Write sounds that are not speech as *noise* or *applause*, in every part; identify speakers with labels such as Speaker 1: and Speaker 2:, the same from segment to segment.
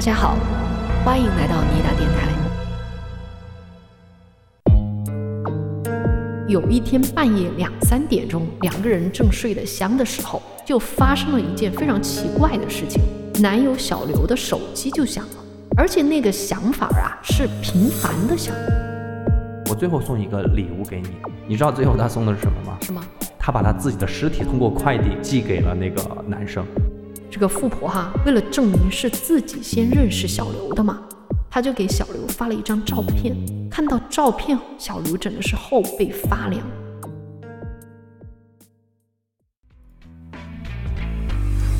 Speaker 1: 大家好，欢迎来到尼达电台。有一天半夜两三点钟，两个人正睡得香的时候，就发生了一件非常奇怪的事情。男友小刘的手机就响了，而且那个响法啊是频繁的响。
Speaker 2: 我最后送一个礼物给你，你知道最后他送的是什么吗？
Speaker 1: 是吗？
Speaker 2: 他把他自己的尸体通过快递寄给了那个男生。
Speaker 1: 这个富婆哈，为了证明是自己先认识小刘的嘛，她就给小刘发了一张照片。看到照片，小刘真的是后背发凉。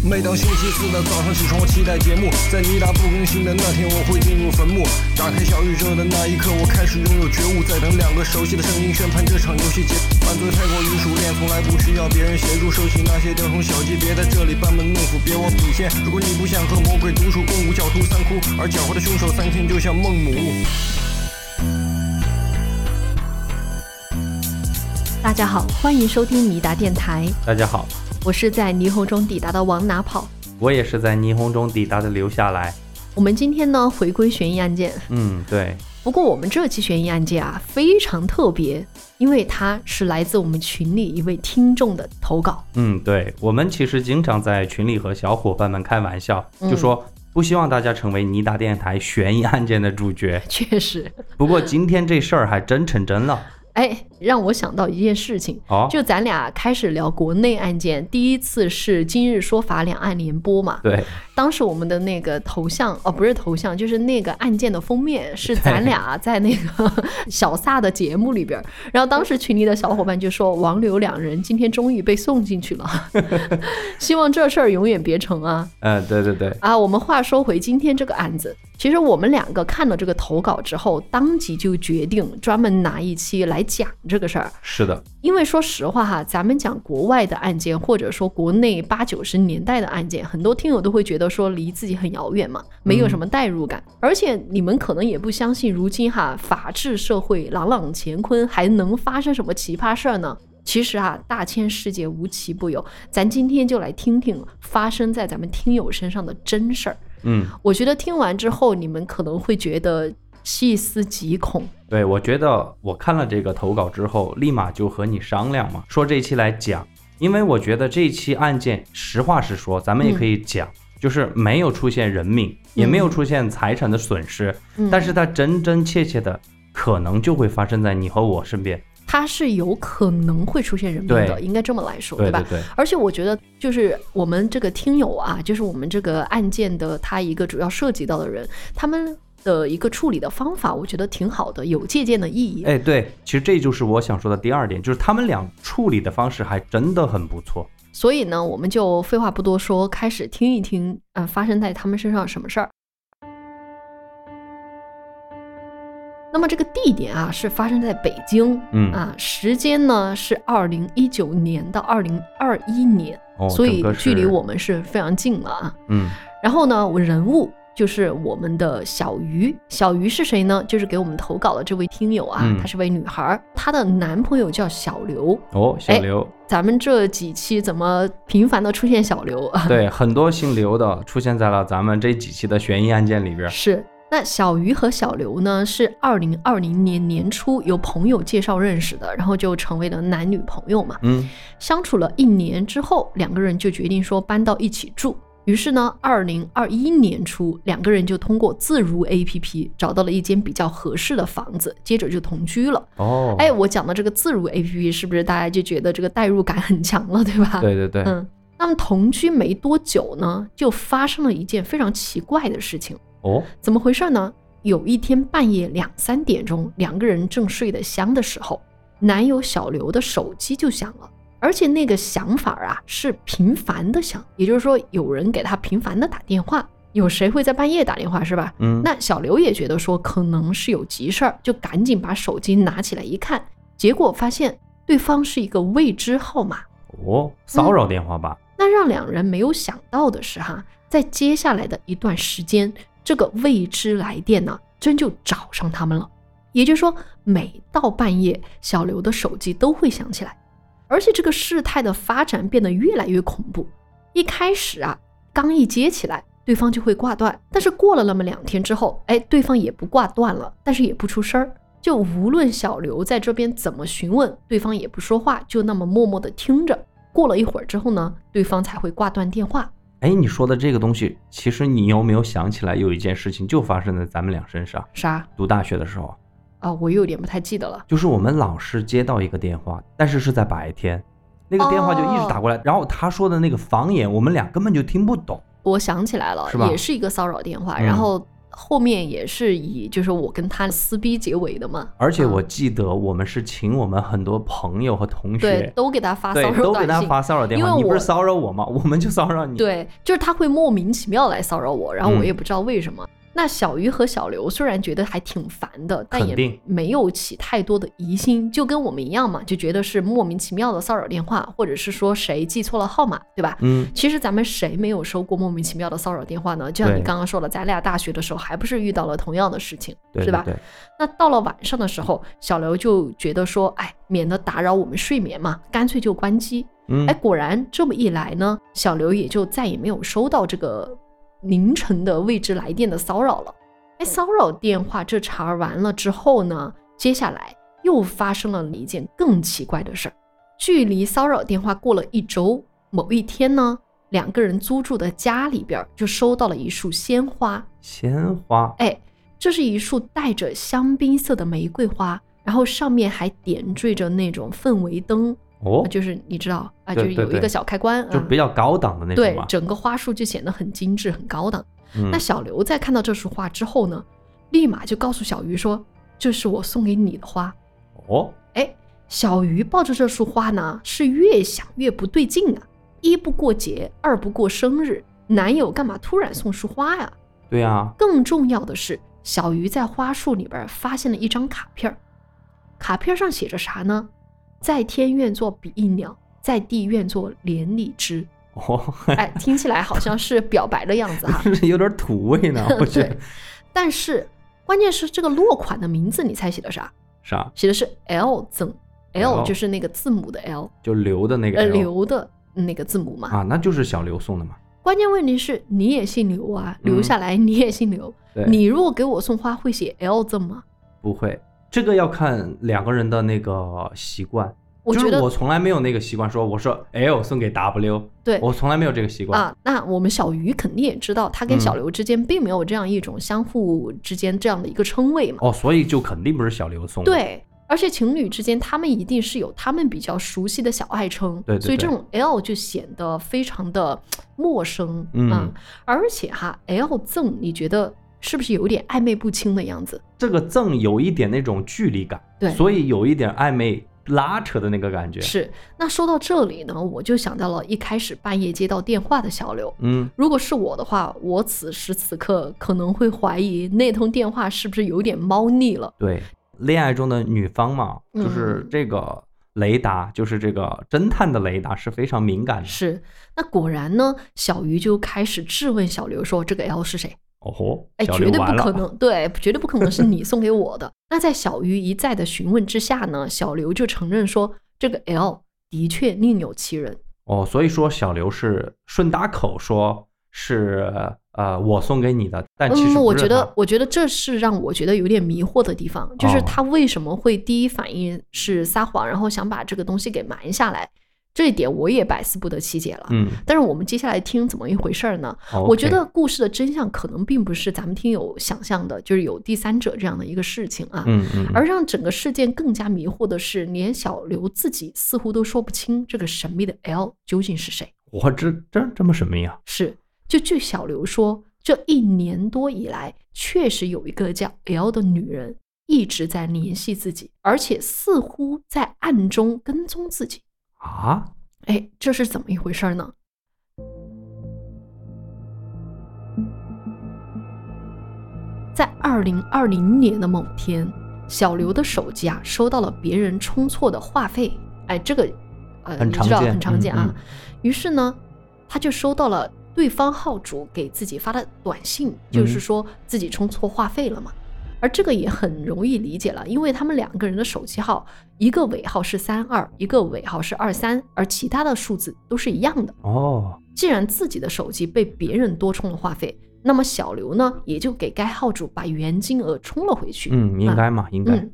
Speaker 3: 每当星期四的早上起床，我期待节目。在尼达不更新的那天，我会进入坟墓。打开小宇宙的那一刻，我开始拥有觉悟。在等两个熟悉的声音宣判这场游戏结。犯罪太过于熟练，从来不需要别人协助。收起那些雕虫小技，别在这里班门弄斧，别忘底线。如果你不想和魔鬼独处，共舞狡兔三窟，而狡猾的凶手三天就像孟母。
Speaker 1: 大家好，欢迎收听尼达电台。
Speaker 2: 大家好，
Speaker 1: 我是在霓虹中抵达的往哪跑。
Speaker 2: 我也是在霓虹中抵达的留下来。
Speaker 1: 我们今天呢回归悬疑案件。
Speaker 2: 嗯，对。
Speaker 1: 不过我们这期悬疑案件啊非常特别，因为它是来自我们群里一位听众的投稿。
Speaker 2: 嗯，对。我们其实经常在群里和小伙伴们开玩笑，就说不希望大家成为尼达电台悬疑案件的主角。
Speaker 1: 确实。
Speaker 2: 不过今天这事儿还真成真了。
Speaker 1: 哎，让我想到一件事情，就咱俩开始聊国内案件，第一次是今日说法两岸联播嘛。
Speaker 2: 对。
Speaker 1: 当时我们的那个头像哦，不是头像，就是那个案件的封面是咱俩 *laughs* 在那个小撒的节目里边。然后当时群里的小伙伴就说，王刘两人今天终于被送进去了，*laughs* 希望这事儿永远别成啊。
Speaker 2: 嗯，对对对。
Speaker 1: 啊，我们话说回今天这个案子，其实我们两个看了这个投稿之后，当即就决定专门拿一期来讲这个事儿。
Speaker 2: 是的。
Speaker 1: 因为说实话哈，咱们讲国外的案件，或者说国内八九十年代的案件，很多听友都会觉得说离自己很遥远嘛，没有什么代入感。而且你们可能也不相信，如今哈法治社会朗朗乾坤，还能发生什么奇葩事儿呢？其实啊，大千世界无奇不有。咱今天就来听听发生在咱们听友身上的真事儿。
Speaker 2: 嗯，
Speaker 1: 我觉得听完之后，你们可能会觉得。细思极恐，
Speaker 2: 对我觉得我看了这个投稿之后，立马就和你商量嘛，说这一期来讲，因为我觉得这一期案件，实话实说，咱们也可以讲，就是没有出现人命，也没有出现财产的损失，但是它真真切切的可能就会发生在你和我身边，
Speaker 1: 它是有可能会出现人命的，应该这么来说，
Speaker 2: 对
Speaker 1: 吧？
Speaker 2: 对。
Speaker 1: 而且我觉得，就是我们这个听友啊，就是我们这个案件的他一个主要涉及到的人，他们。的一个处理的方法，我觉得挺好的，有借鉴的意义。
Speaker 2: 哎，对，其实这就是我想说的第二点，就是他们俩处理的方式还真的很不错。
Speaker 1: 所以呢，我们就废话不多说，开始听一听，呃，发生在他们身上什么事儿。那么这个地点啊，是发生在北京，
Speaker 2: 嗯
Speaker 1: 啊，时间呢是二零一九年到二零二一年，所以距离我们是非常近了啊。
Speaker 2: 嗯，
Speaker 1: 然后呢，我人物。就是我们的小鱼，小鱼是谁呢？就是给我们投稿的这位听友啊，她是位女孩，她的男朋友叫小刘。
Speaker 2: 哦，小刘，
Speaker 1: 咱们这几期怎么频繁的出现小刘啊？*laughs*
Speaker 2: 对，很多姓刘的出现在了咱们这几期的悬疑案件里边。
Speaker 1: 是，那小鱼和小刘呢，是二零二零年年初由朋友介绍认识的，然后就成为了男女朋友嘛。
Speaker 2: 嗯，
Speaker 1: 相处了一年之后，两个人就决定说搬到一起住。于是呢，二零二一年初，两个人就通过自如 APP 找到了一间比较合适的房子，接着就同居了。
Speaker 2: 哦，
Speaker 1: 哎，我讲的这个自如 APP 是不是大家就觉得这个代入感很强了，对吧？
Speaker 2: 对对对。
Speaker 1: 嗯，那么同居没多久呢，就发生了一件非常奇怪的事情。
Speaker 2: 哦，
Speaker 1: 怎么回事呢？有一天半夜两三点钟，两个人正睡得香的时候，男友小刘的手机就响了。而且那个想法啊是频繁的想，也就是说有人给他频繁的打电话。有谁会在半夜打电话是吧？
Speaker 2: 嗯，
Speaker 1: 那小刘也觉得说可能是有急事儿，就赶紧把手机拿起来一看，结果发现对方是一个未知号码。
Speaker 2: 哦，骚扰电话吧？
Speaker 1: 那让两人没有想到的是哈，在接下来的一段时间，这个未知来电呢，真就找上他们了。也就是说，每到半夜，小刘的手机都会响起来。而且这个事态的发展变得越来越恐怖。一开始啊，刚一接起来，对方就会挂断。但是过了那么两天之后，哎，对方也不挂断了，但是也不出声儿。就无论小刘在这边怎么询问，对方也不说话，就那么默默的听着。过了一会儿之后呢，对方才会挂断电话。
Speaker 2: 哎，你说的这个东西，其实你有没有想起来，有一件事情就发生在咱们俩身上？
Speaker 1: 啥？
Speaker 2: 读大学的时候，
Speaker 1: 啊，我有点不太记得了。
Speaker 2: 就是我们老师接到一个电话，但是是在白天，那个电话就一直打过来，然后他说的那个方言，我们俩根本就听不懂。
Speaker 1: 我想起来了，也是一个骚扰电话，
Speaker 2: 嗯
Speaker 1: 然后后面也是以就是我跟他撕逼结尾的嘛。
Speaker 2: 而且我
Speaker 1: 嗯
Speaker 2: 记得我们是请我们很多朋友和同
Speaker 1: 对
Speaker 2: 学，
Speaker 1: 都给他发骚
Speaker 2: 对，
Speaker 1: 扰
Speaker 2: 都给他。发骚扰电话。你不是骚扰我吗？我们就骚扰你。，
Speaker 1: 对，就是他会莫名其妙来骚扰我，然后我
Speaker 2: 嗯
Speaker 1: 也不知道为什么。那小鱼和小刘虽然觉得还挺烦的，但也没有起太多的疑心，就跟我们一样嘛，就觉得是莫名其妙的骚扰电话，或者是说谁记错了号码，对吧？
Speaker 2: 嗯，
Speaker 1: 其实咱们谁没有收过莫名其妙的骚扰电话呢？就像你刚刚说的，咱俩大学的时候还不是遇到了同样的事情，是吧？
Speaker 2: 对对对，
Speaker 1: 那到了晚上的时候，小刘就觉得说，哎，免得打扰我们睡眠嘛，干脆就关机。
Speaker 2: 嗯
Speaker 1: 哎，，果然这么一来呢，小刘也就再也没有收到这个凌晨的未知来电的骚扰了。哎，骚扰电话这茬儿完了之后呢，接下来又发生了一件更奇怪的事儿。距离骚扰电话过了一周，某一天呢，两个人租住的家里边儿就收到了一束鲜花。
Speaker 2: 鲜花，
Speaker 1: 哎，这是一束带着香槟色的玫瑰花，然后上面还点缀着那种氛围灯，
Speaker 2: 哦，
Speaker 1: 就是你知道啊，就是有一个小开关，
Speaker 2: 就
Speaker 1: 嗯
Speaker 2: 比较高档的那种
Speaker 1: 对，。整个花束就显得很精致、很高档。
Speaker 2: 嗯
Speaker 1: 那小刘在看到这束花之后呢，立马就告诉小鱼说：“这是我送给你的花。
Speaker 2: 哦，”
Speaker 1: 哎，小鱼抱着这束花呢，是越想越不对劲啊！一不过节，二不过生日，男友干嘛突然送束花呀？
Speaker 2: 对啊，
Speaker 1: 更重要的是，小鱼在花束里边发现了一张卡片儿，卡片上写着啥呢？在天愿作比翼鸟，在地愿作连理枝。
Speaker 2: 哦，
Speaker 1: 哎，听起来好像是表白的样子哈。*laughs*
Speaker 2: 是有点土味呢，*laughs* 我觉得
Speaker 1: 对，但是关键是这个落款的名字，你猜写的啥？
Speaker 2: 啥，
Speaker 1: 写的是 L 赠 L
Speaker 2: 哦
Speaker 1: 就是那个字母的 L，
Speaker 2: 就刘的那个
Speaker 1: 呃
Speaker 2: ，L
Speaker 1: 刘的那个字母嘛。
Speaker 2: 啊，那就是小刘送的嘛。
Speaker 1: 关键问题是你也姓刘啊，留
Speaker 2: 嗯
Speaker 1: 下来你也姓刘，
Speaker 2: 对，
Speaker 1: 你如果给我送花会写 L 赠吗？
Speaker 2: 不会，这个要看两个人的那个习惯。
Speaker 1: 我觉得
Speaker 2: 就是我从来没有那个习惯说，我说 L 送给 W，
Speaker 1: 对
Speaker 2: 我从来没有这个习惯。
Speaker 1: 啊，那我们小鱼肯定也知道，他跟小
Speaker 2: 嗯
Speaker 1: 刘之间并没有这样一种相互之间这样的一个称谓嘛。
Speaker 2: 哦，所以就肯定不是小刘送的。，
Speaker 1: 对，而且情侣之间他们一定是有他们比较熟悉的小爱称，
Speaker 2: 对对对
Speaker 1: 所以这种 L 就显得非常的陌生，
Speaker 2: 嗯
Speaker 1: 啊而且哈，L 赠你觉得是不是有点暧昧不清的样子？
Speaker 2: 这个赠有一点那种距离感，
Speaker 1: 对
Speaker 2: 所以有一点暧昧拉扯的那个感觉。
Speaker 1: 是。那说到这里呢，我就想到了一开始半夜接到电话的小刘。
Speaker 2: 嗯，
Speaker 1: 如果是我的话，我此时此刻可能会怀疑那通电话是不是有点猫腻了。
Speaker 2: 对，恋爱中的女方嘛，就是
Speaker 1: 嗯
Speaker 2: 这个雷达，就是这个侦探的雷达是非常敏感的。
Speaker 1: 是，那果然呢，小鱼就开始质问小刘说：“这个 L 是谁？”
Speaker 2: 哦吼，
Speaker 1: 哎，绝对不。可能，对，绝对不可能是你送给我的。那在小鱼一再的询问之下呢，小刘就承认说，这个 L 的确另有其人。
Speaker 2: 哦，所以说小刘是顺打口说是呃我送给你的，但其实
Speaker 1: 嗯，我觉得，我觉得这是让我觉得有点迷惑的地方，就是
Speaker 2: 哦
Speaker 1: 他为什么会第一反应是撒谎，然后想把这个东西给瞒下来，这一点我也百思不得其解了。
Speaker 2: 嗯，
Speaker 1: 但是我们接下来听怎么一回事儿呢？
Speaker 2: 哦
Speaker 1: 我觉得故事的真相可能并不是咱们听友想象的，就是有第三者这样的一个事情啊。
Speaker 2: 嗯嗯，嗯
Speaker 1: 而让整个事件更加迷惑的是，连小刘自己似乎都说不清这个神秘的 L 究竟是谁。
Speaker 2: 我这这这么神秘啊？
Speaker 1: 是，就据小刘说，这一年多以来，确实有一个叫 L 的女人一直在联系自己，而且似乎在暗中跟踪自己。
Speaker 2: 啊？
Speaker 1: 哎，这是怎么一回事呢？在二零二零年的某天，小刘的手机啊收到了别人充错的话费，哎，这个呃
Speaker 2: 很
Speaker 1: 你知道
Speaker 2: 常见
Speaker 1: 很常见啊。
Speaker 2: 嗯
Speaker 1: 于是呢，他就收到了对方号主给自己发的短信，就是
Speaker 2: 嗯
Speaker 1: 说自己充错话费了嘛。而这个也很容易理解了，因为他们两个人的手机号，一个尾号是三二，一个尾号是二三，而其他的数字都是一样的。
Speaker 2: 哦，
Speaker 1: 既然自己的手机被别人多充了话费，那么小刘呢，也就给该号主把原金额充了回去。
Speaker 2: 嗯，应该嘛，应该。
Speaker 1: 嗯，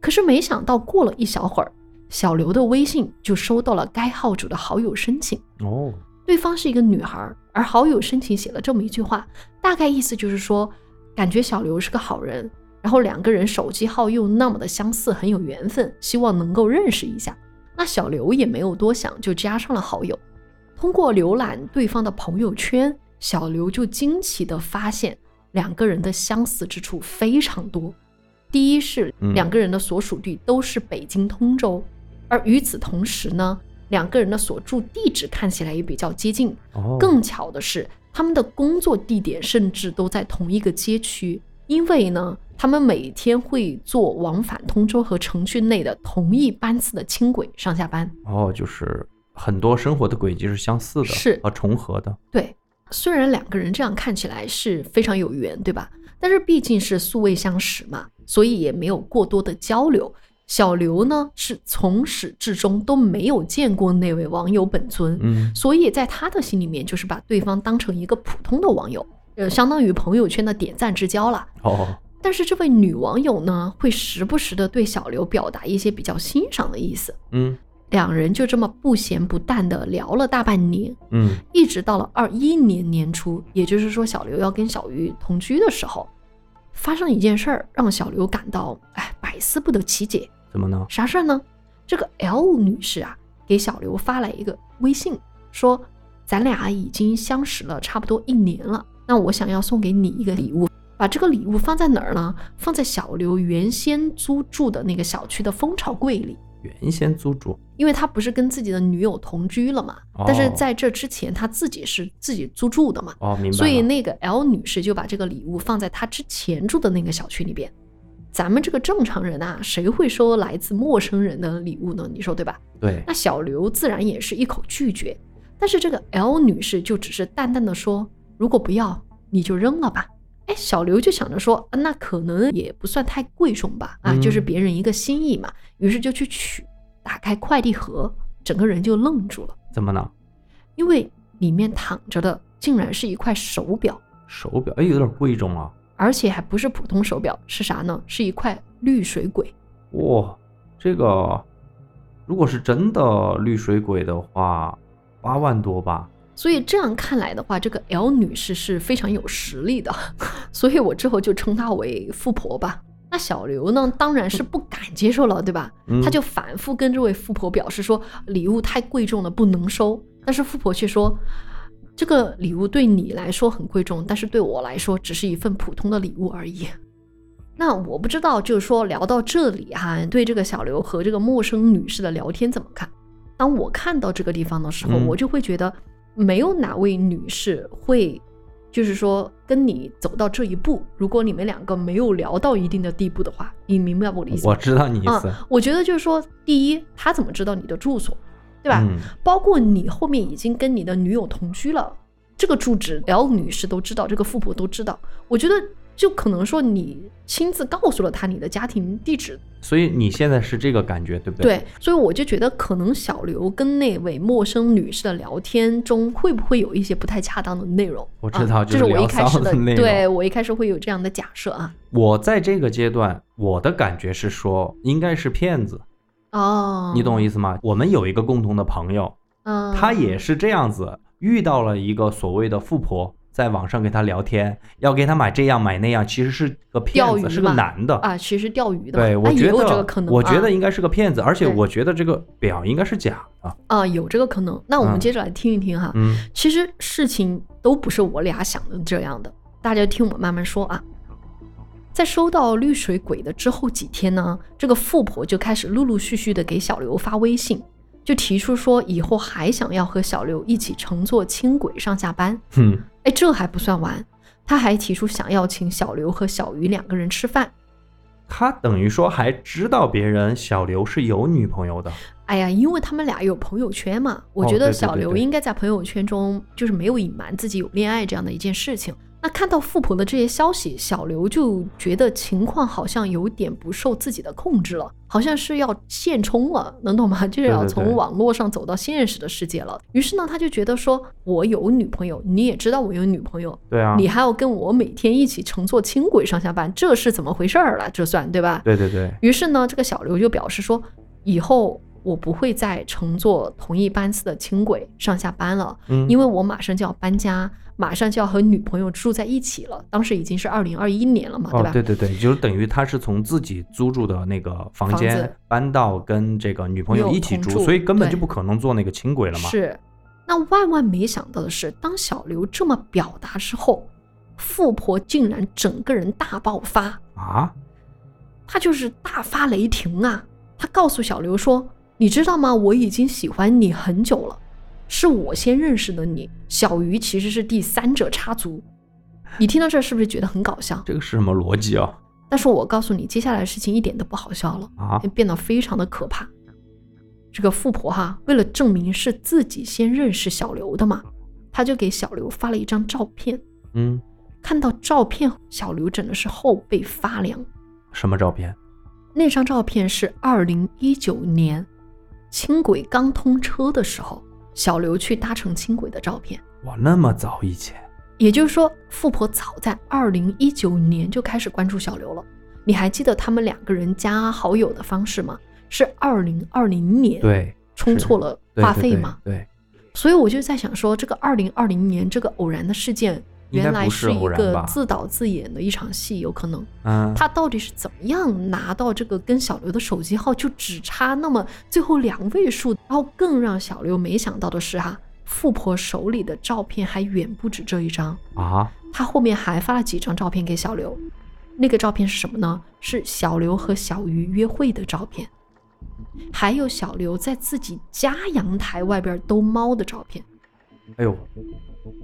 Speaker 1: 可是没想到过了一小会儿，小刘的微信就收到了该号主的好友申请。
Speaker 2: 哦，
Speaker 1: 对方是一个女孩，而好友申请写了这么一句话，大概意思就是说，感觉小刘是个好人，然后两个人手机号又那么的相似，很有缘分，希望能够认识一下。那小刘也没有多想，就加上了好友。通过浏览对方的朋友圈，小刘就惊奇地发现两个人的相似之处非常多。第一是
Speaker 2: 嗯
Speaker 1: 两个人的所属地都是北京通州，而与此同时呢，两个人的所住地址看起来也比较接近。
Speaker 2: 哦，
Speaker 1: 更巧的是，他们的工作地点甚至都在同一个街区，因为呢，他们每天会坐往返通州和城区内的同一班次的轻轨上下班。
Speaker 2: 哦，就是很多生活的轨迹是相似的，
Speaker 1: 是
Speaker 2: 和重合的。
Speaker 1: 对，虽然两个人这样看起来是非常有缘，对吧？但是毕竟是素未相识嘛，所以也没有过多的交流。小刘呢，是从始至终都没有见过那位网友本尊，
Speaker 2: 嗯，
Speaker 1: 所以在他的心里面，就是把对方当成一个普通的网友，呃，相当于朋友圈的点赞之交了。
Speaker 2: 哦，
Speaker 1: 但是这位女网友呢，会时不时的对小刘表达一些比较欣赏的意思，
Speaker 2: 嗯
Speaker 1: 两人就这么不咸不淡的聊了大半年，
Speaker 2: 嗯，
Speaker 1: 一直到了二一年年初，也就是说小刘要跟小鱼同居的时候，发生一件事儿，让小刘感到哎百思不得其解。
Speaker 2: 怎么呢？
Speaker 1: 啥事儿呢？这个 L 女士啊，给小刘发来一个微信，说咱俩已经相识了差不多一年了，那我想要送给你一个礼物，把这个礼物放在哪儿呢？放在小刘原先租住的那个小区的蜂巢柜里。
Speaker 2: 原先租住。
Speaker 1: 因为他不是跟自己的女友同居了嘛，
Speaker 2: 哦
Speaker 1: 但是在这之前他自己是自己租住的嘛，
Speaker 2: 哦，明白。
Speaker 1: 所以那个 L 女士就把这个礼物放在她之前住的那个小区里边。咱们这个正常人啊，谁会收来自陌生人的礼物呢？你说对吧？
Speaker 2: 对，
Speaker 1: 那小刘自然也是一口拒绝，但是这个 L 女士就只是淡淡的说：“如果不要，你就扔了吧。”哎，小刘就想着说，啊那可能也不算太贵重吧，啊，
Speaker 2: 嗯
Speaker 1: 就是别人一个心意嘛，于是就去取，打开快递盒，整个人就愣住了，
Speaker 2: 怎么呢？
Speaker 1: 因为里面躺着的竟然是一块手表，
Speaker 2: 手表，哎，有点贵重啊。
Speaker 1: 而且还不是普通手表，是啥呢？是一块绿水鬼。
Speaker 2: 哇，这个如果是真的绿水鬼的话，八万多吧？
Speaker 1: 所以这样看来的话，这个 L 女士是非常有实力的，*laughs* 所以我之后就称她为富婆吧。那小刘呢，当然是不敢接受了，对吧？
Speaker 2: 嗯
Speaker 1: 他就反复跟这位富婆表示说，礼物太贵重了，不能收。但是富婆却说，这个礼物对你来说很贵重，但是对我来说只是一份普通的礼物而已。那我不知道，就是说聊到这里哈、对这个小刘和这个陌生女士的聊天怎么看？当我看到这个地方的时候，
Speaker 2: 嗯
Speaker 1: 我就会觉得没有哪位女士会，就是说跟你走到这一步。如果你们两个没有聊到一定的地步的话，你明白我的意思吗？
Speaker 2: 我知道你意思。
Speaker 1: 啊，我觉得就是说，第一，他怎么知道你的住所，对吧？
Speaker 2: 嗯，
Speaker 1: 包括你后面已经跟你的女友同居了，这个住址 L 女士都知道，这个富婆都知道。我觉得就可能说你亲自告诉了他你的家庭地址，
Speaker 2: 所以你现在是这个感觉，对不对？
Speaker 1: 对，所以我就觉得可能小刘跟那位陌生女士的聊天中会不会有一些不太恰当的内容？
Speaker 2: 我知道
Speaker 1: 啊、
Speaker 2: 就
Speaker 1: 这是我一开始的，对我一开始会有这样的假设啊。
Speaker 2: 我在这个阶段，我的感觉是说，应该是骗子，
Speaker 1: 哦，
Speaker 2: 你懂我意思吗？我们有一个共同的朋友，
Speaker 1: 嗯，
Speaker 2: 他也是这样子，遇到了一个所谓的富婆，在网上跟他聊天，要给他买这样买那样，其实是个骗子，是个男的。
Speaker 1: 啊，其实钓鱼的，
Speaker 2: 对，我觉得，
Speaker 1: 这个可能，
Speaker 2: 我觉
Speaker 1: 啊
Speaker 2: 得应该是个骗子，而且我觉得这个表应该是假的。
Speaker 1: 啊，有这个可能。那我们
Speaker 2: 嗯
Speaker 1: 接着来听一听哈。
Speaker 2: 嗯
Speaker 1: 其实事情都不是我俩想的这样的，大家听我慢慢说啊。在收到绿水鬼的之后几天呢，这个富婆就开始陆陆续续的给小刘发微信，就提出说以后还想要和小刘一起乘坐轻轨上下班。
Speaker 2: 嗯，
Speaker 1: 哎，这还不算完，他还提出想要请小刘和小鱼两个人吃饭。
Speaker 2: 他等于说还知道别人小刘是有女朋友的。
Speaker 1: 哎呀，因为他们俩有朋友圈嘛，我
Speaker 2: 哦
Speaker 1: 觉得小刘应该在朋友圈中就是没有隐瞒自己有恋爱这样的一件事情。那看到富婆的这些消息，小刘就觉得情况好像有点不受自己的控制了，好像是要现充了，能懂吗？*laughs* 就是要从网络上走到现实的世界了。于是呢，他就觉得说，我有女朋友，你也知道我有女朋友，
Speaker 2: 对啊，
Speaker 1: 你还要跟我每天一起乘坐轻轨上下班，这是怎么回事儿了？这算对吧？
Speaker 2: 对对对，
Speaker 1: 于是呢，这个小刘就表示说，以后我不会再乘坐同一班次的轻轨上下班了，
Speaker 2: 嗯，
Speaker 1: 因为我马上就要搬家，马上就要和女朋友住在一起了。当时已经是二零二一年了嘛，对吧？，
Speaker 2: 哦对对对，就是等于他是从自己租住的那个房
Speaker 1: 房
Speaker 2: 间搬到跟这个女朋友一起住，
Speaker 1: 住
Speaker 2: 所以根本就不可能坐那个轻轨了嘛。
Speaker 1: 是。那万万没想到的是，当小刘这么表达之后，富婆竟然整个人大爆发，
Speaker 2: 啊，
Speaker 1: 她就是大发雷霆啊！她告诉小刘说：“你知道吗？我已经喜欢你很久了，是我先认识的你，小鱼其实是第三者插足。”你听到这儿是不是觉得很搞笑？
Speaker 2: 这个是什么逻辑啊？
Speaker 1: 但是我告诉你，接下来的事情一点都不好笑了，
Speaker 2: 啊，
Speaker 1: 变得非常的可怕。这个富婆哈，为了证明是自己先认识小刘的嘛，她就给小刘发了一张照片。
Speaker 2: 嗯，
Speaker 1: 看到照片，小刘真的是后背发凉。
Speaker 2: 什么照片？
Speaker 1: 那张照片是二零一九年轻轨刚通车的时候，小刘去搭乘轻轨的照片。
Speaker 2: 哇，那么早以前，
Speaker 1: 也就是说，富婆早在二零一九年就开始关注小刘了。你还记得他们两个人加好友的方式吗？是二零二零年
Speaker 2: 对，
Speaker 1: 充错了话费吗？
Speaker 2: 对，
Speaker 1: 所以我就在想说，这个二零二零年这个偶然的事件，原来
Speaker 2: 是
Speaker 1: 一个自导自演的一场戏，有可能。
Speaker 2: 嗯，
Speaker 1: 他到底是怎么样拿到这个跟小刘的手机号就只差那么最后两位数？然后更让小刘没想到的是哈，富婆手里的照片还远不止这一张，
Speaker 2: 啊，
Speaker 1: 他后面还发了几张照片给小刘。那个照片是什么呢？是小刘和小鱼约会的照片，还有小刘在自己家阳台外边兜猫的照片。
Speaker 2: 哎呦，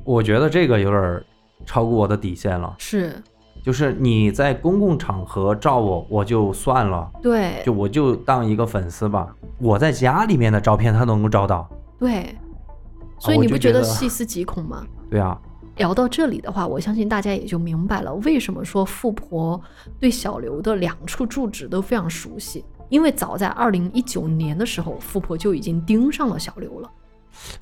Speaker 2: 我觉得这个有点儿超过我的底线了。
Speaker 1: 是
Speaker 2: 就是你在公共场合照我，我就算了，
Speaker 1: 对
Speaker 2: 就我就当一个粉丝吧。我在家里面的照片，他都能够照到。
Speaker 1: 对，所以你不
Speaker 2: 觉得
Speaker 1: 细思极恐吗？
Speaker 2: 对啊，
Speaker 1: 聊到这里的话，我相信大家也就明白了为什么说富婆对小刘的两处住址都非常熟悉，因为早在二零一九年的时候，富婆就已经盯上了小刘了。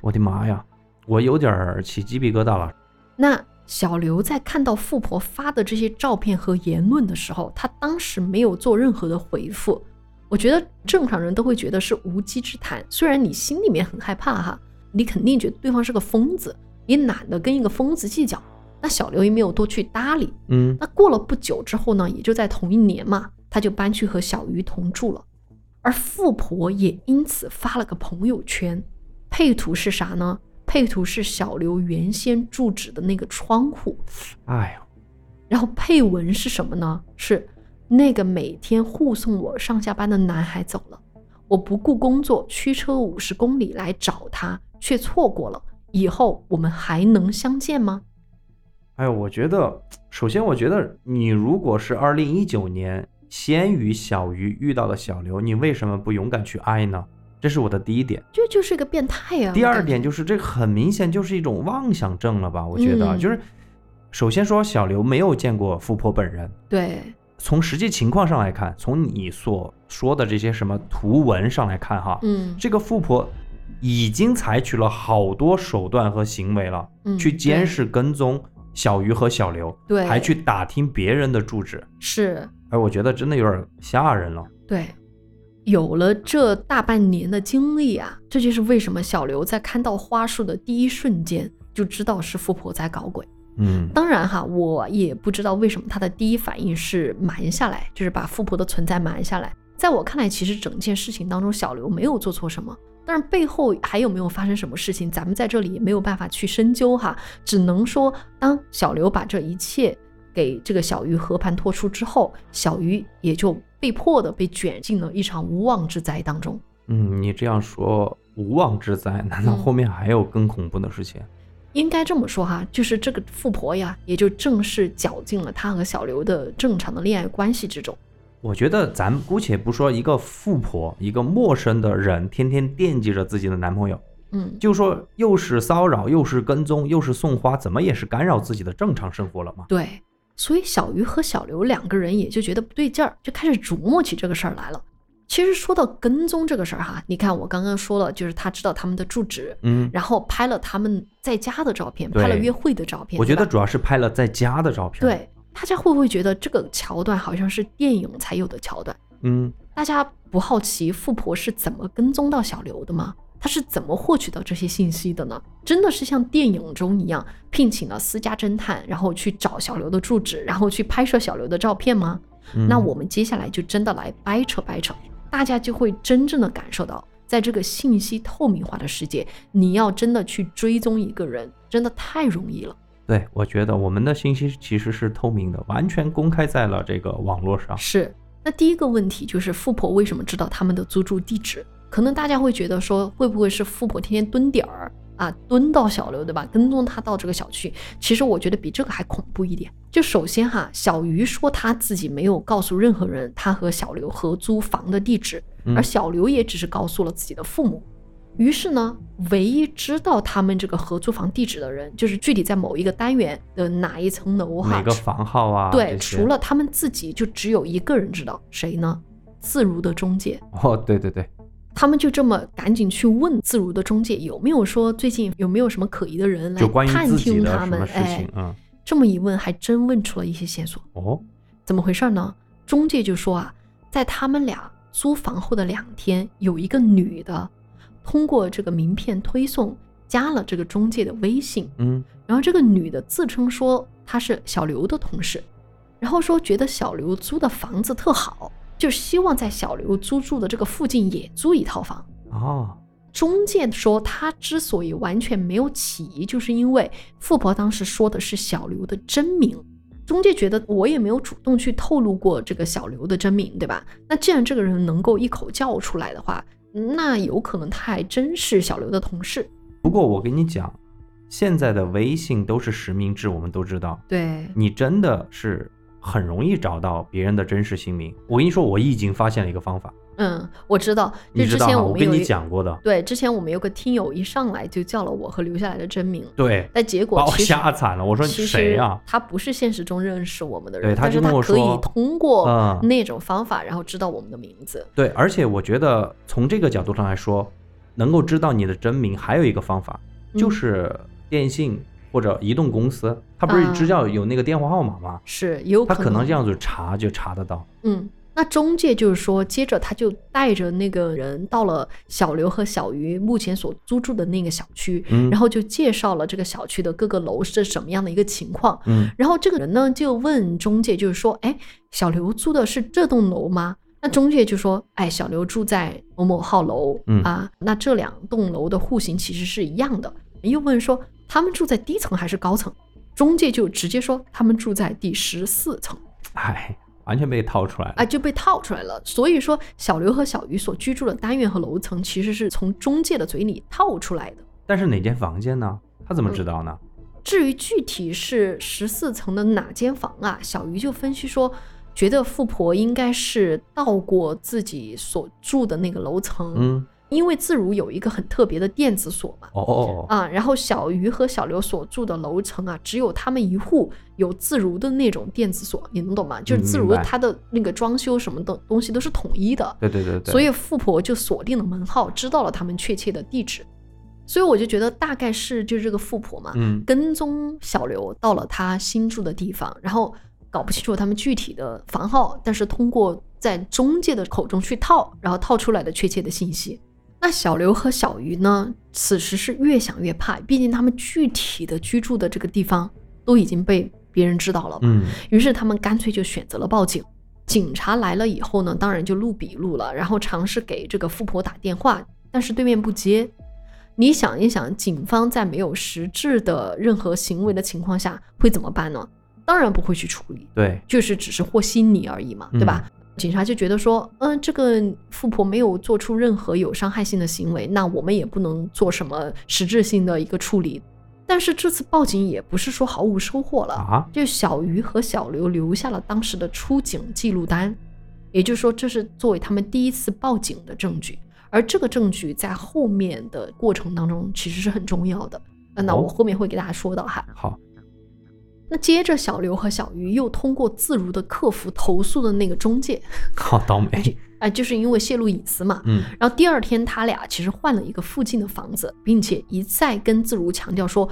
Speaker 2: 我的妈呀，我有点起鸡皮疙瘩了。
Speaker 1: 那小刘在看到富婆发的这些照片和言论的时候，他当时没有做任何的回复。我觉得正常人都会觉得是无稽之谈，虽然你心里面很害怕哈，你肯定觉得对方是个疯子，你懒得跟一个疯子计较。那小刘也没有多去搭理。
Speaker 2: 嗯，
Speaker 1: 那过了不久之后呢，也就在同一年嘛，他就搬去和小鱼同住了。而富婆也因此发了个朋友圈，配图是啥呢？配图是小刘原先住址的那个窗户，
Speaker 2: 哎呦，
Speaker 1: 然后配文是什么呢？是那个每天护送我上下班的男孩走了，我不顾工作，驱车五十公里来找他，却错过了。以后我们还能相见吗？
Speaker 2: 哎呦，我觉得，首先我觉得你如果是二零一九年先于小鱼遇到的小刘，你为什么不勇敢去爱呢？这是我的第一点。
Speaker 1: 这就是个变态啊！
Speaker 2: 第二点就是这很明显就是一种妄想症了吧？我觉得、
Speaker 1: 嗯
Speaker 2: 就是，首先说小刘没有见过富婆本人，
Speaker 1: 对，
Speaker 2: 从实际情况上来看，从你所说的这些什么图文上来看哈，
Speaker 1: 嗯
Speaker 2: 这个富婆已经采取了好多手段和行为了，
Speaker 1: 嗯，
Speaker 2: 去监视跟踪小鱼和小刘，
Speaker 1: 对，
Speaker 2: 还去打听别人的住址，
Speaker 1: 是，
Speaker 2: 哎，我觉得真的有点吓人了。
Speaker 1: 对，有了这大半年的经历啊，这就是为什么小刘在看到花束的第一瞬间就知道是富婆在搞鬼。
Speaker 2: 嗯，
Speaker 1: 当然哈，我也不知道为什么他的第一反应是瞒下来，就是把富婆的存在瞒下来。在我看来，其实整件事情当中，小刘没有做错什么，但是背后还有没有发生什么事情，咱们在这里也没有办法去深究哈。只能说，当小刘把这一切给这个小鱼和盘托出之后，小鱼也就被迫的被卷进了一场无妄之灾当中。
Speaker 2: 嗯，你这样说无妄之灾，难道
Speaker 1: 嗯
Speaker 2: 后面还有更恐怖的事情？
Speaker 1: 应该这么说哈，就是这个富婆呀，也就正式搅进了她和小刘的正常的恋爱关系之中。
Speaker 2: 我觉得咱姑且不说一个富婆，一个陌生的人天天惦记着自己的男朋友，
Speaker 1: 嗯，
Speaker 2: 就说又是骚扰，又是跟踪，又是送花，怎么也是干扰自己的正常生活了嘛？
Speaker 1: 对，所以小鱼和小刘两个人也就觉得不对劲儿，就开始琢磨起这个事儿来了。其实说到跟踪这个事儿哈，你看我刚刚说了，就是他知道他们的住址，
Speaker 2: 嗯，
Speaker 1: 然后拍了他们在家的照片，拍了约会的照片。
Speaker 2: 我觉得主要是拍了在家的照片。，
Speaker 1: 对大家会不会觉得这个桥段好像是电影才有的桥段？
Speaker 2: 嗯，
Speaker 1: 大家不好奇富婆是怎么跟踪到小刘的吗？她是怎么获取到这些信息的呢？真的是像电影中一样聘请了私家侦探，然后去找小刘的住址，然后去拍摄小刘的照片吗？
Speaker 2: 嗯
Speaker 1: 那我们接下来就真的来掰扯掰扯，大家就会真正的感受到，在这个信息透明化的世界，你要真的去追踪一个人，真的太容易了。
Speaker 2: 对，我觉得我们的信息其实是透明的，完全公开在了这个网络上。
Speaker 1: 是，那第一个问题就是富婆为什么知道他们的租住地址？可能大家会觉得说，会不会是富婆天天蹲点儿啊，蹲到小刘对吧？跟踪他到这个小区？其实我觉得比这个还恐怖一点。就首先哈，小鱼说他自己没有告诉任何人他和小刘合租房的地址，
Speaker 2: 嗯
Speaker 1: 而小刘也只是告诉了自己的父母。于是呢，唯一知道他们这个合租房地址的人，就是具体在某一个单元的哪一层楼哈，
Speaker 2: 哪个房号啊？
Speaker 1: 对，除了他们自己，就只有一个人知道，谁呢？自如的中介。
Speaker 2: 哦，对对对，
Speaker 1: 他们就这么赶紧去问自如的中介有没有说最近有没有什么可疑的人来探听他们
Speaker 2: 的。事
Speaker 1: 哎
Speaker 2: 情，，嗯，
Speaker 1: 这么一问，还真问出了一些线索。
Speaker 2: 哦，
Speaker 1: 怎么回事呢？中介就说啊，在他们俩租房后的两天，有一个女的通过这个名片推送加了这个中介的微信，
Speaker 2: 嗯，
Speaker 1: 然后这个女的自称说她是小刘的同事，然后说觉得小刘租的房子特好，就希望在小刘租住的这个附近也租一套房。
Speaker 2: 哦，
Speaker 1: 中介说他之所以完全没有起疑，就是因为富婆当时说的是小刘的真名。中介觉得我也没有主动去透露过这个小刘的真名，对吧？那既然这个人能够一口叫出来的话，那有可能他还真是小刘的同事。
Speaker 2: 不过我跟你讲，现在的微信都是实名制，我们都知道，
Speaker 1: 对，
Speaker 2: 你真的是很容易找到别人的真实姓名。我跟你说，我已经发现了一个方法，
Speaker 1: 嗯，我知道，就之？前们有一
Speaker 2: 我跟你讲过的，
Speaker 1: 对，之前我们有个听友一上来就叫了我和留下来的真名，
Speaker 2: 对，
Speaker 1: 但结果
Speaker 2: 把我吓惨了。我说谁呀、
Speaker 1: 他不是现实中认识我们的人，
Speaker 2: 对他就跟我
Speaker 1: 可以通过
Speaker 2: 嗯
Speaker 1: 那种方法，然后知道我们的名字。
Speaker 2: 对，而且我觉得从这个角度上来说，能够知道你的真名，还有一个方法，就
Speaker 1: 嗯
Speaker 2: 是电信或者移动公司，他不是
Speaker 1: 啊
Speaker 2: 知道有那个电话号码吗？
Speaker 1: 是也有
Speaker 2: 他
Speaker 1: 可
Speaker 2: 可能这样子查就查得到。
Speaker 1: 嗯，那中介就是说，接着他就带着那个人到了小刘和小鱼目前所租住的那个小区，
Speaker 2: 嗯
Speaker 1: 然后就介绍了这个小区的各个楼是什么样的一个情况。
Speaker 2: 嗯
Speaker 1: 然后这个人呢就问中介，就是说，哎，小刘租的是这栋楼吗？那中介就说，哎，小刘住在某某号楼，
Speaker 2: 嗯
Speaker 1: 啊，那这两栋楼的户型其实是一样的。又问说，他们住在低层还是高层？中介就直接说他们住在第十四层。
Speaker 2: 哎，完全被套出来了。
Speaker 1: 啊，就被套出来了。所以说，小刘和小鱼所居住的单元和楼层，其实是从中介的嘴里套出来的。
Speaker 2: 但是哪间房间呢？他怎么知道呢？
Speaker 1: 至于具体是十四层的哪间房啊，小鱼就分析说，觉得富婆应该是到过自己所住的那个楼层，
Speaker 2: 嗯，
Speaker 1: 因为自如有一个很特别的电子锁嘛。
Speaker 2: 哦哦哦，
Speaker 1: 啊，然后小鱼和小刘所住的楼层啊，只有他们一户有自如的那种电子锁，你能懂吗？就是自如它的那个装修什么的东西都是统一的。
Speaker 2: 对对对对。
Speaker 1: 所以富婆就锁定了门号，知道了他们确切的地址。所以我就觉得大概是就是这个富婆嘛，
Speaker 2: 嗯
Speaker 1: 跟踪小刘到了他新住的地方，然后搞不清楚他们具体的房号，但是通过在中介的口中去套，然后套出来的确切的信息。那小刘和小鱼呢，此时是越想越怕，毕竟他们具体的居住的这个地方都已经被别人知道了。
Speaker 2: 嗯
Speaker 1: 于是他们干脆就选择了报警。警察来了以后呢，当然就录笔录了，然后尝试给这个富婆打电话，但是对面不接。你想一想，警方在没有实质的任何行为的情况下会怎么办呢？当然不会去处理，
Speaker 2: 对，
Speaker 1: 就是只是和稀泥而已嘛，对吧？警察就觉得说，嗯，这个富婆没有做出任何有伤害性的行为，那我们也不能做什么实质性的一个处理。但是这次报警也不是说毫无收获了，
Speaker 2: 啊，
Speaker 1: 就小鱼和小刘留下了当时的出警记录单，也就是说，这是作为他们第一次报警的证据。而这个证据在后面的过程当中其实是很重要的。呃那
Speaker 2: 哦
Speaker 1: 我后面会给大家说到哈。
Speaker 2: 好，
Speaker 1: 那接着小刘和小鱼又通过自如的客服投诉的那个中介，*laughs*
Speaker 2: 好倒霉。
Speaker 1: 哎、就是因为泄露隐私嘛。
Speaker 2: 嗯，
Speaker 1: 然后第二天他俩其实换了一个附近的房子，并且一再跟自如强调说，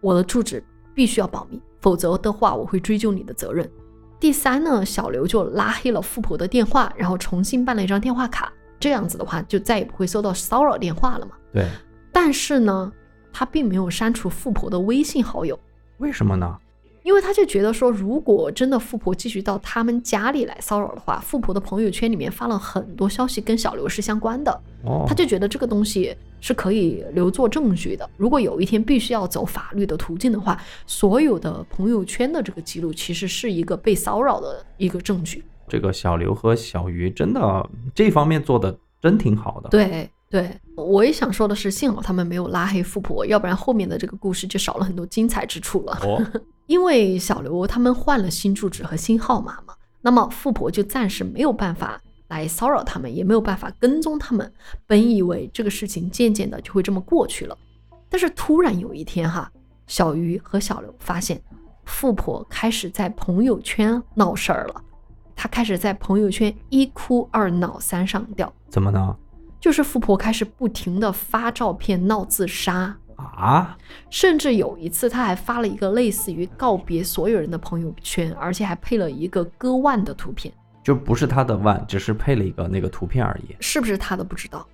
Speaker 1: 我的住址必须要保密，否则的话我会追究你的责任。第三呢，小刘就拉黑了富婆的电话，然后重新办了一张电话卡，这样子的话就再也不会收到骚扰电话了嘛。
Speaker 2: 对，
Speaker 1: 但是呢，他并没有删除富婆的微信好友，
Speaker 2: 为什么呢？
Speaker 1: 因为他就觉得说，如果真的富婆继续到他们家里来骚扰的话，富婆的朋友圈里面发了很多消息跟小刘是相关的，
Speaker 2: 哦，
Speaker 1: 他就觉得这个东西是可以留作证据的。如果有一天必须要走法律的途径的话，所有的朋友圈的这个记录其实是一个被骚扰的一个证据。
Speaker 2: 这个小刘和小鱼真的这方面做的真挺好的。，
Speaker 1: 对对，我也想说的是，幸好他们没有拉黑富婆，要不然后面的这个故事就少了很多精彩之处了。
Speaker 2: 哦，
Speaker 1: 因为小刘他们换了新住址和新号码嘛，那么富婆就暂时没有办法来骚扰他们，也没有办法跟踪他们。本以为这个事情渐渐的就会这么过去了，但是突然有一天哈，小鱼和小刘发现富婆开始在朋友圈闹事儿了，她开始在朋友圈一哭二闹三上吊，
Speaker 2: 怎么呢？
Speaker 1: 就是富婆开始不停的发照片闹自杀，
Speaker 2: 啊，
Speaker 1: 甚至有一次，他还发了一个类似于告别所有人的朋友圈，而且还配了一个割腕的图片，
Speaker 2: 就不是他的腕，只是配了一个那个图片而已。
Speaker 1: 是不是他的不知道。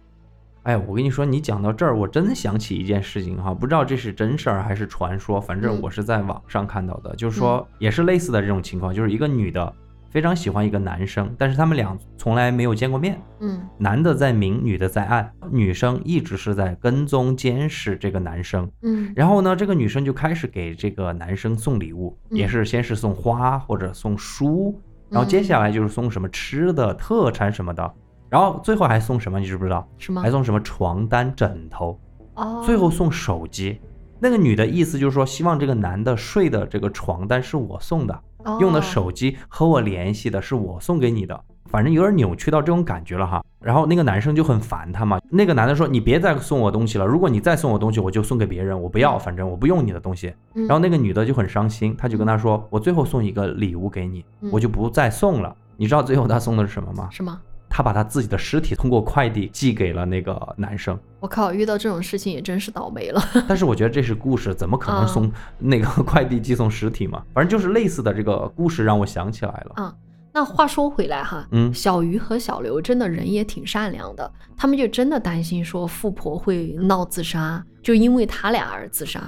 Speaker 2: 哎，我跟你说，你讲到这儿，我真想起一件事情哈，不知道这是真事儿还是传说，反正
Speaker 1: 嗯。
Speaker 2: 我是在网上看到的，就是说也是类似的这种情况，就是一个女的非常喜欢一个男生，但是他们俩从来没有见过面，
Speaker 1: 嗯
Speaker 2: 男的在明，女的在暗，女生一直是在跟踪监视这个男生。
Speaker 1: 嗯
Speaker 2: 然后呢，这个女生就开始给这个男生送礼物，
Speaker 1: 嗯
Speaker 2: 也是先是送花或者送书，然后接下来就是送什么吃的、特产什么的，然后最后还送什么，你知不知道？
Speaker 1: 是吗
Speaker 2: 还？送什么床单、枕头，
Speaker 1: 哦，
Speaker 2: 最后送手机。那个女的意思就是说，希望这个男的睡的这个床单是我送的，用的
Speaker 1: 哦
Speaker 2: 手机和我联系的是我送给你的，反正有点扭曲到这种感觉了哈。然后那个男生就很烦他嘛，那个男的说：“你别再送我东西了，如果你再送我东西，我就送给别人，我不要，反正我不用你的东西。”
Speaker 1: 嗯
Speaker 2: 然后那个女的就很伤心，她就跟他说：“我最后送一个礼物给你，
Speaker 1: 嗯
Speaker 2: 我就不再送了。”你知道最后他送的是什么吗？
Speaker 1: 是吗？
Speaker 2: 他把他自己的尸体通过快递寄给了那个男生。
Speaker 1: 我靠，遇到这种事情也真是倒霉了。*laughs*
Speaker 2: 但是我觉得这是故事，怎么可能送那个快递寄送尸体嘛？反正就是类似的这个故事让我想起来了。
Speaker 1: 啊那话说回来哈，
Speaker 2: 嗯
Speaker 1: 小鱼和小刘真的人也挺善良的，他们就真的担心说富婆会闹自杀，就因为他俩而自杀，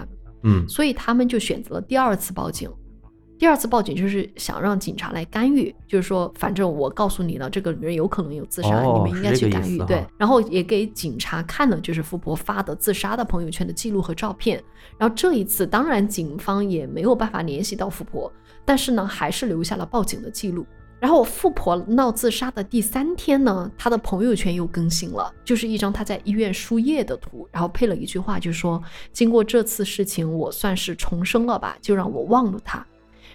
Speaker 2: 嗯
Speaker 1: 所以他们就选择了第二次报警。第二次报警就是想让警察来干预，就是说，反正我告诉你了，这个女人有可能有自杀，
Speaker 2: 哦
Speaker 1: 你们应该去干预。对然后也给警察看了，就是富婆发的自杀的朋友圈的记录和照片。然后这一次，当然警方也没有办法联系到富婆，但是呢，还是留下了报警的记录。然后富婆闹自杀的第三天呢，她的朋友圈又更新了，就是一张她在医院输液的图，然后配了一句话，就说：“经过这次事情，我算是重生了吧，就让我忘了他。”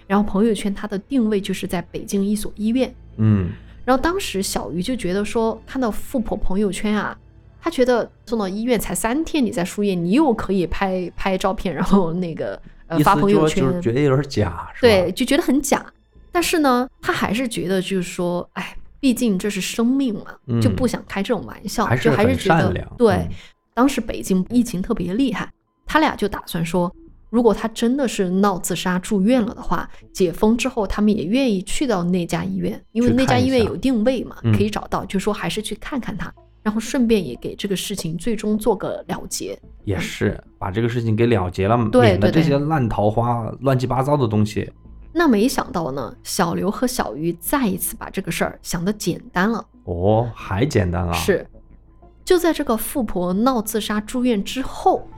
Speaker 1: 然后朋友圈她的定位就是在北京一所医院。
Speaker 2: 嗯，
Speaker 1: 然后当时小鱼就觉得说，看到富婆朋友圈啊，他觉得送到医院才三天，你在输液，你又可以拍拍照片，然后那个呃发朋友圈，
Speaker 2: 觉得有点假，是吧？
Speaker 1: 对，，就觉得很假。但是呢，他还是觉得就是说，哎，毕竟这是生命嘛，就
Speaker 2: 嗯
Speaker 1: 不想开这种玩笑，
Speaker 2: 还
Speaker 1: 就还是觉得对。
Speaker 2: 嗯
Speaker 1: 当时北京疫情特别厉害，他俩就打算说，如果他真的是闹自杀住院了的话，解封之后他们也愿意去到那家医院，因为那家医院有定位嘛，
Speaker 2: 嗯
Speaker 1: 可以找到，就说还是去看看他，然后顺便也给这个事情最终做个了结。
Speaker 2: 也是把这个事情给了结了，
Speaker 1: 对
Speaker 2: 免得这些烂桃花、乱七八糟的东西。
Speaker 1: 那没想到呢，小刘和小鱼再一次把这个事儿想得简单了。
Speaker 2: 哦，还简单啊？，
Speaker 1: 是，就在这个富婆闹自杀住院之后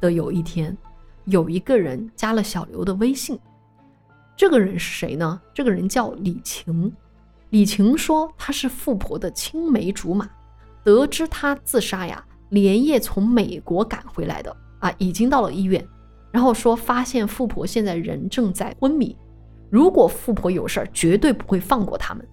Speaker 1: 的有一天，有一个人加了小刘的微信。这个人是谁呢？这个人叫李晴。李晴说她是富婆的青梅竹马，得知她自杀呀，连夜从美国赶回来的啊，已经到了医院，然后说发现富婆现在人正在昏迷，如果富婆有事儿，绝对不会放过他们。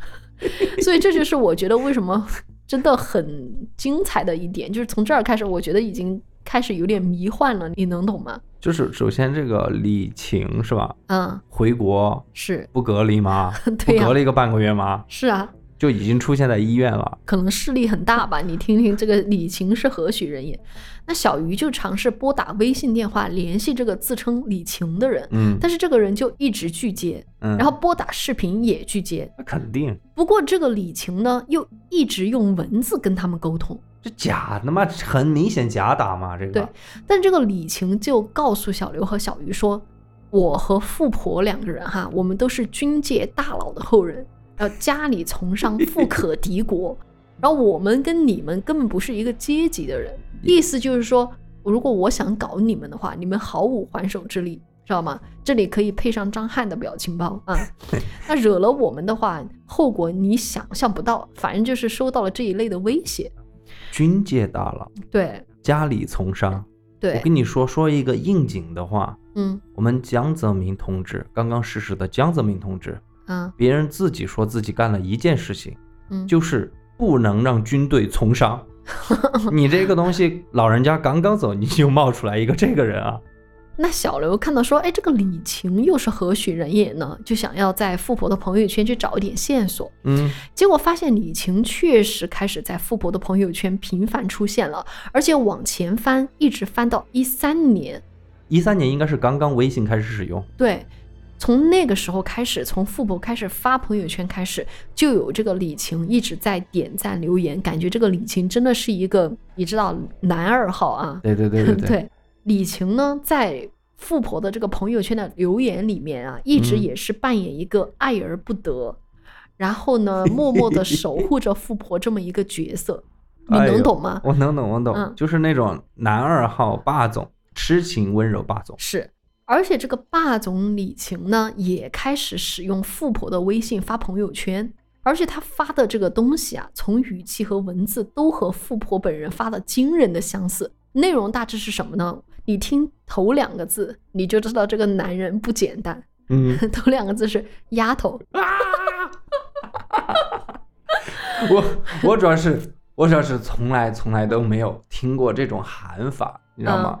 Speaker 1: *laughs* 所以这就是我觉得为什么真的很精彩的一点，就是从这儿开始，我觉得已经开始有点迷幻了，你能懂吗？
Speaker 2: 就是首先这个李晴是吧？
Speaker 1: 嗯，
Speaker 2: 回国
Speaker 1: 是
Speaker 2: 不隔离吗？*laughs*
Speaker 1: 对啊
Speaker 2: 不隔离个半个月吗？
Speaker 1: 是啊，
Speaker 2: 就已经出现在医院了。
Speaker 1: 可能势力很大吧？*laughs* 你听听这个李晴是何许人也？那小鱼就尝试拨打微信电话联系这个自称李晴的人，
Speaker 2: 嗯
Speaker 1: 但是这个人就一直拒接，
Speaker 2: 嗯，
Speaker 1: 然后拨打视频也拒接。
Speaker 2: 那肯定
Speaker 1: 不过这个李晴呢，又一直用文字跟他们沟通。
Speaker 2: 这假的嘛，很明显假打嘛，这个
Speaker 1: 对但这个李晴就告诉小刘和小鱼说：“我和富婆两个人哈，我们都是军界大佬的后人，然后家里从商，富可敌国。*laughs* 然后我们跟你们根本不是一个阶级的人，意思就是说，如果我想搞你们的话，你们毫无还手之力，知道吗？这里可以配上张翰的表情包啊。*laughs* 那惹了我们的话，后果你想象不到，反正就是收到了这一类的威胁。
Speaker 2: 军界大佬，
Speaker 1: 对
Speaker 2: 家里从商。
Speaker 1: 对我，
Speaker 2: 跟你说说一个应景的话，
Speaker 1: 嗯
Speaker 2: 我们江泽民同志刚刚逝世的江泽民同志，
Speaker 1: 啊
Speaker 2: 别人自己说自己干了一件事情，
Speaker 1: 嗯，
Speaker 2: 就是不能让军队从商。*laughs* 你这个东西，老人家刚刚走，你就冒出来一个这个人啊？
Speaker 1: 那小刘看到说，哎，这个李晴又是何许人也呢？就想要在富婆的朋友圈去找一点线索，
Speaker 2: 嗯，
Speaker 1: 结果发现李晴确实开始在富婆的朋友圈频繁出现了，而且往前翻，一直翻到一三年。
Speaker 2: 一三年应该是刚刚微信开始使用，
Speaker 1: 对，从那个时候开始，从富婆开始发朋友圈开始，就有这个李晴一直在点赞留言，感觉这个李晴真的是一个你知道男二号啊。*laughs*
Speaker 2: 对对对对 *laughs*
Speaker 1: 对，李晴呢，在富婆的这个朋友圈的留言里面啊，一直
Speaker 2: 嗯
Speaker 1: 也是扮演一个爱而不得，然后呢，*laughs* 默默的守护着富婆这么一个角色，你能懂吗？
Speaker 2: 我能懂，我懂，
Speaker 1: 嗯
Speaker 2: 就是那种男二号霸总，痴情温柔霸总。
Speaker 1: 是，而且这个霸总李晴呢，也开始使用富婆的微信发朋友圈，而且他发的这个东西啊，从语气和文字都和富婆本人发的惊人的相似。内容大致是什么呢？你听头两个字，你就知道这个男人不简单。
Speaker 2: 嗯，*laughs*
Speaker 1: 头两个字是丫头，啊
Speaker 2: 我我主要是我主要是从来从来都没有听过这种喊法，你知道吗？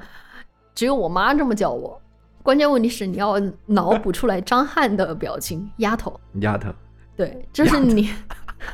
Speaker 1: 只有我妈这么叫我。关键问题是你要脑补出来张翰的表情，丫头。
Speaker 2: 丫头，
Speaker 1: 对，这是你，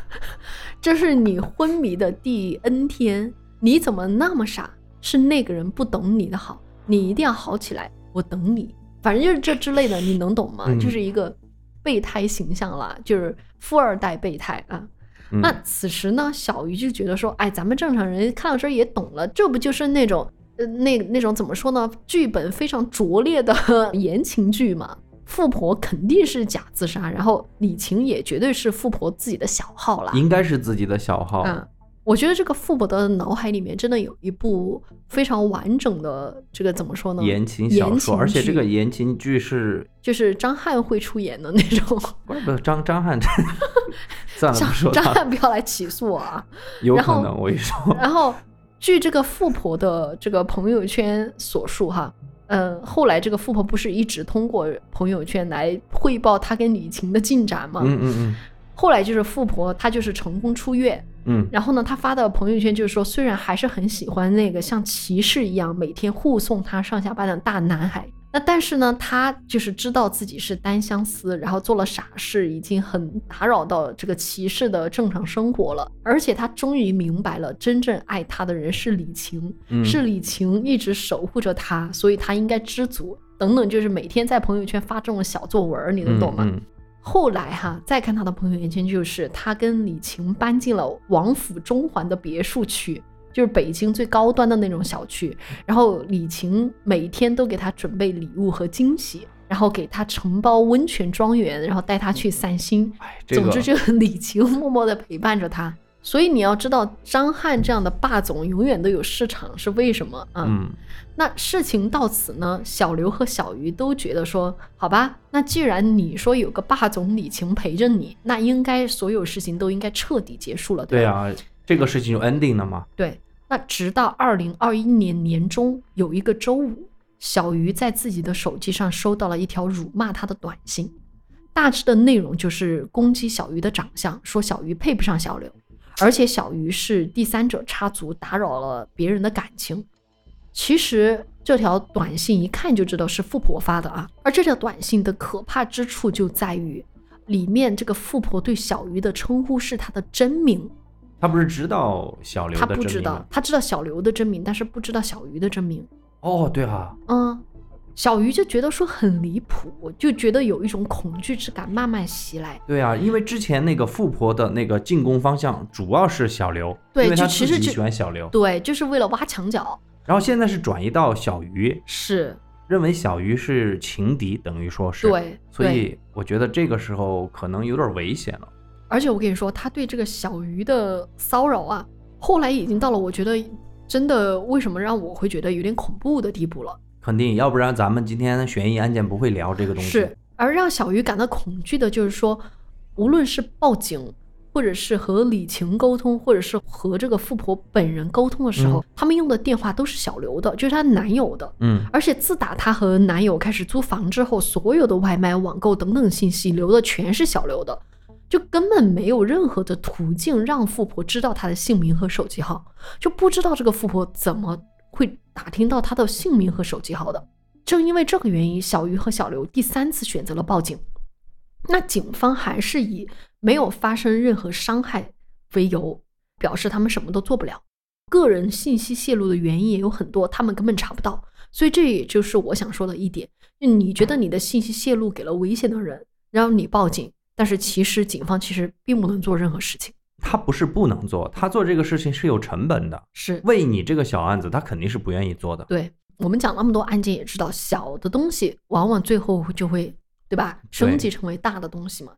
Speaker 1: *laughs* 这是你昏迷的第 N 天，你怎么那么傻？是那个人不懂你的好，你一定要好起来，我等你。反正就是这之类的，你能懂吗？
Speaker 2: 嗯
Speaker 1: 就是一个备胎形象啦，就是富二代备胎啊。
Speaker 2: 嗯
Speaker 1: 那此时呢，小鱼就觉得说，哎，咱们正常人看到这儿也懂了，这不就是那种呃那那种怎么说呢？剧本非常拙劣的 *laughs* 言情剧嘛。富婆肯定是假自杀，然后李晴也绝对是富婆自己的小号啦。
Speaker 2: 应该是自己的小号。
Speaker 1: 嗯，我觉得这个富婆的脑海里面真的有一部非常完整的这个怎么说呢？
Speaker 2: 言情小说，而且这个言情剧是
Speaker 1: 就是张翰会出演的那种。
Speaker 2: 怪不是张张翰，*laughs* 算了，
Speaker 1: 张
Speaker 2: 不说，
Speaker 1: 张翰不要来起诉我啊！
Speaker 2: 有可能我跟你说，
Speaker 1: 然后据这个富婆的这个朋友圈所述哈，嗯，后来这个富婆不是一直通过朋友圈来汇报她跟李晴的进展吗？
Speaker 2: 嗯嗯
Speaker 1: 后来就是富婆她就是成功出院，
Speaker 2: 嗯
Speaker 1: 然后呢，她发的朋友圈就是说，虽然还是很喜欢那个像骑士一样每天护送她上下班的大男孩，那但是呢，他就是知道自己是单相思，然后做了傻事，已经很打扰到这个骑士的正常生活了。而且他终于明白了，真正爱他的人是李晴，
Speaker 2: 嗯，
Speaker 1: 是李晴一直守护着他，所以他应该知足。等等，就是每天在朋友圈发这种小作文，你能懂吗？
Speaker 2: 嗯
Speaker 1: 后来哈，再看他的朋友圈，就是他跟李晴搬进了王府中环的别墅区，就是北京最高端的那种小区。然后李晴每天都给他准备礼物和惊喜，然后给他承包温泉庄园，然后带他去散心。
Speaker 2: 哎，这个
Speaker 1: 总之，就 *laughs* 是李晴默默的陪伴着他。所以你要知道，张翰这样的霸总永远都有市场，是为什么啊？
Speaker 2: 嗯
Speaker 1: 那事情到此呢，小刘和小鱼都觉得说，好吧，那既然你说有个霸总李晴陪着你，那应该所有事情都应该彻底结束了，吧？
Speaker 2: 对啊，这个事情就 ending 了嘛。
Speaker 1: 对。那直到二零二一年年中有一个周五，小鱼在自己的手机上收到了一条辱骂他的短信，大致的内容就是攻击小鱼的长相，说小鱼配不上小刘。而且小鱼是第三者插足，打扰了别人的感情。其实这条短信一看就知道是富婆发的啊，而这条短信的可怕之处就在于，里面这个富婆对小鱼的称呼是她的真名，
Speaker 2: 他不是知道小刘
Speaker 1: 她
Speaker 2: 的
Speaker 1: 不知道
Speaker 2: 真名吗，
Speaker 1: 她知道小刘的真名，但是不知道小鱼的真名。
Speaker 2: 哦，对啊，
Speaker 1: 嗯，小鱼就觉得说很离谱，就觉得有一种恐惧之感慢慢袭来。
Speaker 2: 对啊，因为之前那个富婆的那个进攻方向主要是小刘，
Speaker 1: 对就其实就
Speaker 2: 喜欢小刘，
Speaker 1: 对，就是为了挖墙脚。
Speaker 2: 然后现在是转移到小鱼，
Speaker 1: 是，
Speaker 2: 认为小鱼是情敌，等于说是，
Speaker 1: 对，对
Speaker 2: 所以我觉得这个时候可能有点危险了。
Speaker 1: 而且我跟你说，他对这个小鱼的骚扰啊，后来已经到了我觉得真的为什么让我会觉得有点恐怖的地步了。
Speaker 2: 肯定，要不然咱们今天悬疑案件不会聊这个东西。
Speaker 1: 是，而让小鱼感到恐惧的就是说，无论是报警，或者是和李晴沟通，或者是和这个富婆本人沟通的时候，他们用的电话都是小刘的，就是她男友的。
Speaker 2: 嗯，
Speaker 1: 而且自打她和男友开始租房之后，所有的外卖、网购等等信息留的全是小刘的，就根本没有任何的途径让富婆知道她的姓名和手机号，就不知道这个富婆怎么会打听到她的姓名和手机号的。正因为这个原因，小鱼和小刘第三次选择了报警。那警方还是以没有发生任何伤害为由，表示他们什么都做不了。个人信息泄露的原因也有很多，他们根本查不到。所以这也就是我想说的一点：你觉得你的信息泄露给了危险的人，然后你报警，但是其实警方其实并不能做任何事情。
Speaker 2: 他不是不能做，他做这个事情是有成本的。
Speaker 1: 是
Speaker 2: 为你这个小案子，他肯定是不愿意做的。
Speaker 1: 对我们讲那么多案件，也知道小的东西往往最后就会，对吧？升级成为大的东西嘛。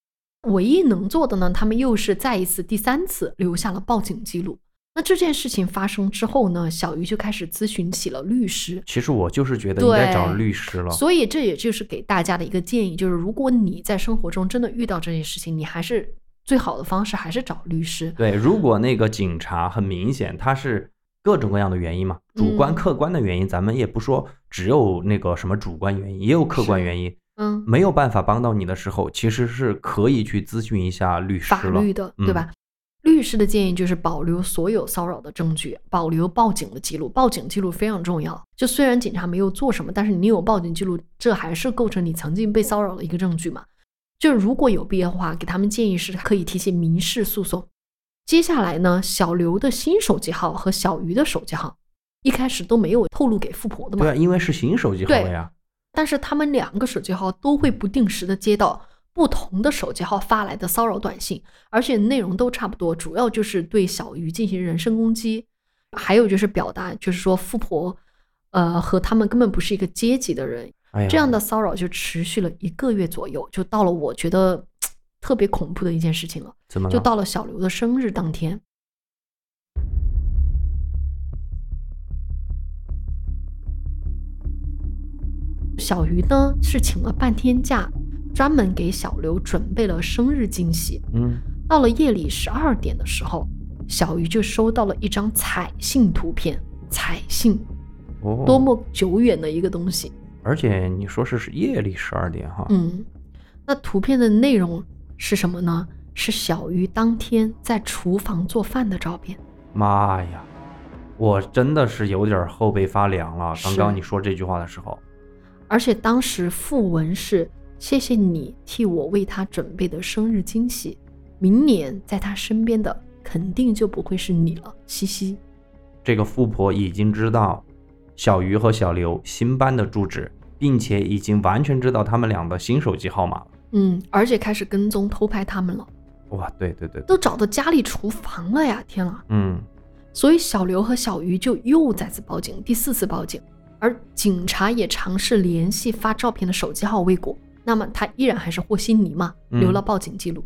Speaker 1: 唯一能做的呢，他们又是再一次、第三次留下了报警记录。那这件事情发生之后呢，小鱼就开始咨询起了律师。
Speaker 2: 其实我就是觉得应该找律师了。
Speaker 1: 所以这也就是给大家的一个建议，就是如果你在生活中真的遇到这件事情，你还是最好的方式还是找律师。
Speaker 2: 对，如果那个警察很明显他是各种各样的原因嘛，主观、
Speaker 1: 嗯
Speaker 2: 客观的原因，咱们也不说只有那个什么主观原因，也有客观原因，
Speaker 1: 嗯，
Speaker 2: 没有办法帮到你的时候，其实是可以去咨询一下律师了。
Speaker 1: 法律的，
Speaker 2: 嗯
Speaker 1: 对吧？律师的建议就是保留所有骚扰的证据，保留报警的记录。报警记录非常重要。就虽然警察没有做什么，但是你有报警记录，这还是构成你曾经被骚扰的一个证据嘛。就如果有必要的话，给他们建议是可以提起民事诉讼。接下来呢，小刘的新手机号和小鱼的手机号一开始都没有透露给富婆的嘛
Speaker 2: 对啊，，因为是新手机号
Speaker 1: 对
Speaker 2: 呀。
Speaker 1: 但是他们两个手机号都会不定时的接到不同的手机号发来的骚扰短信，而且内容都差不多，主要就是对小鱼进行人身攻击，还有就是表达就是说富婆，呃和他们根本不是一个阶级的人，
Speaker 2: 哎，
Speaker 1: 这样的骚扰就持续了一个月左右，就到了我觉得特别恐怖的一件事情了，
Speaker 2: 怎么了？
Speaker 1: 就到了小刘的生日当天。小鱼呢是请了半天假，专门给小刘准备了生日惊喜。
Speaker 2: 嗯，
Speaker 1: 到了夜里十二点的时候，小鱼就收到了一张彩信图片。彩信
Speaker 2: 哦，
Speaker 1: 多么久远的一个东西，
Speaker 2: 而且你说是是夜里十二点哈，
Speaker 1: 嗯，那图片的内容是什么呢？是小鱼当天在厨房做饭的照片。
Speaker 2: 妈呀，我真的是有点后背发凉了。刚刚你说这句话的时候，
Speaker 1: 而且当时附文是：“谢谢你替我为他准备的生日惊喜，明年在他身边的肯定就不会是你了，嘻嘻。
Speaker 2: 这个富婆已经知道小鱼和小刘新搬的住址，并且已经完全知道他们俩的新手机号码了。”
Speaker 1: 嗯，而且开始跟踪偷拍他们了，
Speaker 2: 哇，对对对，
Speaker 1: 都找到家里厨房了呀！天啊！
Speaker 2: 嗯，
Speaker 1: 所以小刘和小鱼就又再次报警，第四次报警，而警察也尝试联系发照片的手机号未果，那么他依然还是和稀泥嘛，
Speaker 2: 嗯
Speaker 1: 留了报警记录。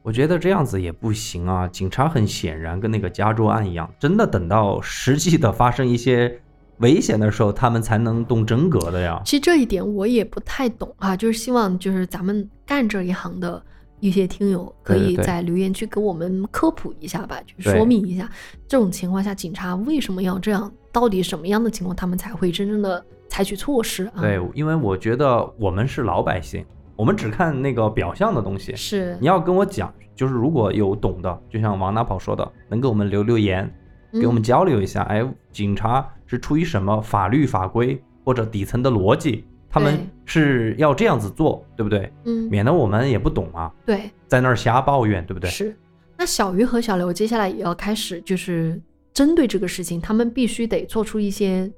Speaker 2: 我觉得这样子也不行啊。警察很显然跟那个加州案一样，真的等到实际的发生一些危险的时候，他们才能动真格的呀。
Speaker 1: 其实这一点我也不太懂啊，就是希望就是咱们干这一行的一些听友可以在留言区给我们科普一下吧，就说明一下这种情况下警察为什么要这样，到底什么样的情况他们才会真正的采取措施啊？
Speaker 2: 对，因为我觉得我们是老百姓，我们只看那个表象的东西。
Speaker 1: 是
Speaker 2: 你要跟我讲，就是如果有懂的，就像王大宝说的，能给我们留留言，给我们
Speaker 1: 嗯
Speaker 2: 交流一下。哎，警察是出于什么法律法规或者底层的逻辑，他们是要这样子做，对不对？
Speaker 1: 嗯，
Speaker 2: 免得我们也不懂啊，
Speaker 1: 对，
Speaker 2: 在那儿瞎抱怨，对不对？
Speaker 1: 是。那小鱼和小刘接下来也要开始，就是针对这个事情，他们必须得做出一些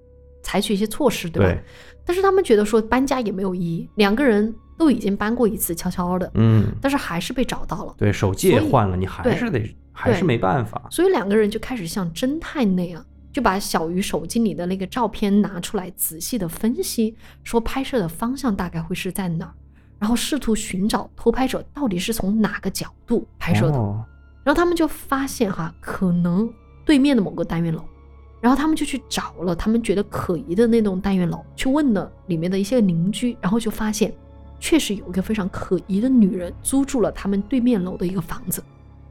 Speaker 1: 采取一些措施，对吧？
Speaker 2: 对，
Speaker 1: 但是他们觉得说搬家也没有意义，两个人都已经搬过一次，悄悄的，
Speaker 2: 嗯，
Speaker 1: 但是还是被找到了，
Speaker 2: 对，手机也换了，你还
Speaker 1: 对
Speaker 2: 是得，还是没办法。
Speaker 1: 所以两个人就开始像侦探那样，就把小鱼手机里的那个照片拿出来，仔细的分析，说拍摄的方向大概会是在哪儿，然后试图寻找偷拍者到底是从哪个角度拍摄的。
Speaker 2: 哦
Speaker 1: 然后他们就发现哈，可能对面的某个单元楼，然后他们就去找了他们觉得可疑的那栋单元楼，去问了里面的一些邻居，然后就发现，确实有一个非常可疑的女人租住了他们对面楼的一个房子。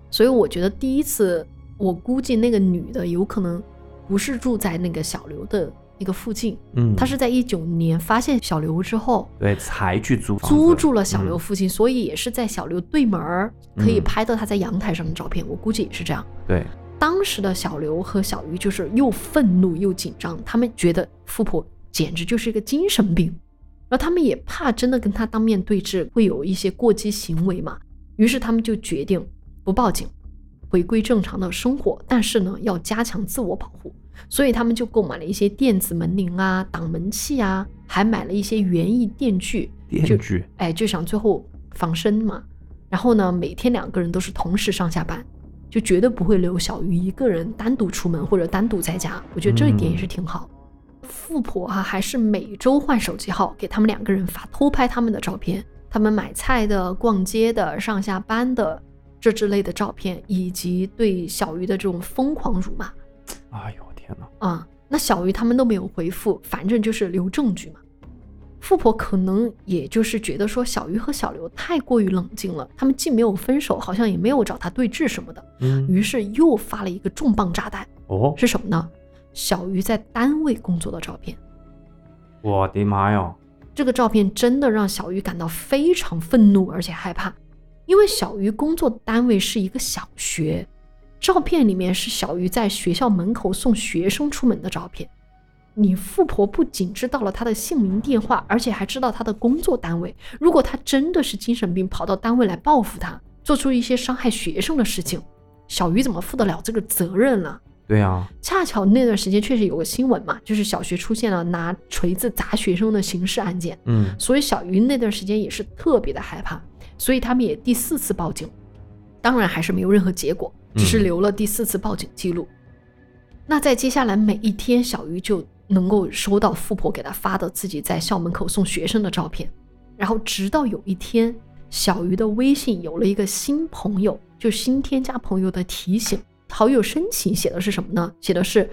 Speaker 1: 所以我觉得第一次，我估计那个女的有可能不是住在那个小刘的那个附近，
Speaker 2: 嗯，
Speaker 1: 她是在一九年发现小刘之后，
Speaker 2: 对才去租房
Speaker 1: 租住了小刘
Speaker 2: 嗯
Speaker 1: 附近，所以也是在小刘对门儿可以
Speaker 2: 嗯
Speaker 1: 拍到他在阳台上的照片。我估计也是这样。
Speaker 2: 对，
Speaker 1: 当时的小刘和小鱼就是又愤怒又紧张，他们觉得富婆简直就是一个精神病，然后他们也怕真的跟他当面对质会有一些过激行为嘛，于是他们就决定不报警，回归正常的生活，但是呢要加强自我保护，所以他们就购买了一些电子门铃啊、挡门器啊，还买了一些园艺电锯，
Speaker 2: 电锯。
Speaker 1: 哎，就想最后防身嘛。然后呢，每天两个人都是同时上下班，就绝对不会留小鱼一个人单独出门或者单独在家。我觉得这一点也是挺好。富婆啊，还是每周换手机号给他们两个人发偷拍他们的照片，他们买菜的、逛街的、上下班的这之类的照片，以及对小鱼的这种疯狂辱骂
Speaker 2: 哎呦天哪！
Speaker 1: 啊、那小鱼他们都没有回复，反正就是留证据嘛。富婆可能也就是觉得说小鱼和小刘太过于冷静了，他们既没有分手，好像也没有找他对峙什么的，
Speaker 2: 嗯，
Speaker 1: 于是又发了一个重磅炸弹，
Speaker 2: 哦，
Speaker 1: 是什么呢？小鱼在单位工作的照片。
Speaker 2: 我的妈呀！
Speaker 1: 这个照片真的让小鱼感到非常愤怒，而且害怕，因为小鱼工作单位是一个小学，照片里面是小鱼在学校门口送学生出门的照片。你富婆不仅知道了他的姓名、电话，而且还知道他的工作单位。如果他真的是精神病，跑到单位来报复他，做出一些伤害学生的事情，小鱼怎么负得了这个责任呢？
Speaker 2: 对呀，
Speaker 1: 恰巧那段时间确实有个新闻嘛，就是小学出现了拿锤子砸学生的刑事案件。
Speaker 2: 嗯，
Speaker 1: 所以小鱼那段时间也是特别的害怕，所以他们也第四次报警，当然还是没有任何结果，只是
Speaker 2: 嗯
Speaker 1: 留了第四次报警记录。那在接下来每一天，小鱼就能够收到富婆给他发的自己在校门口送学生的照片，然后直到有一天，小鱼的微信有了一个新朋友，就新添加朋友的提醒，好友申请写的是什么呢？写的是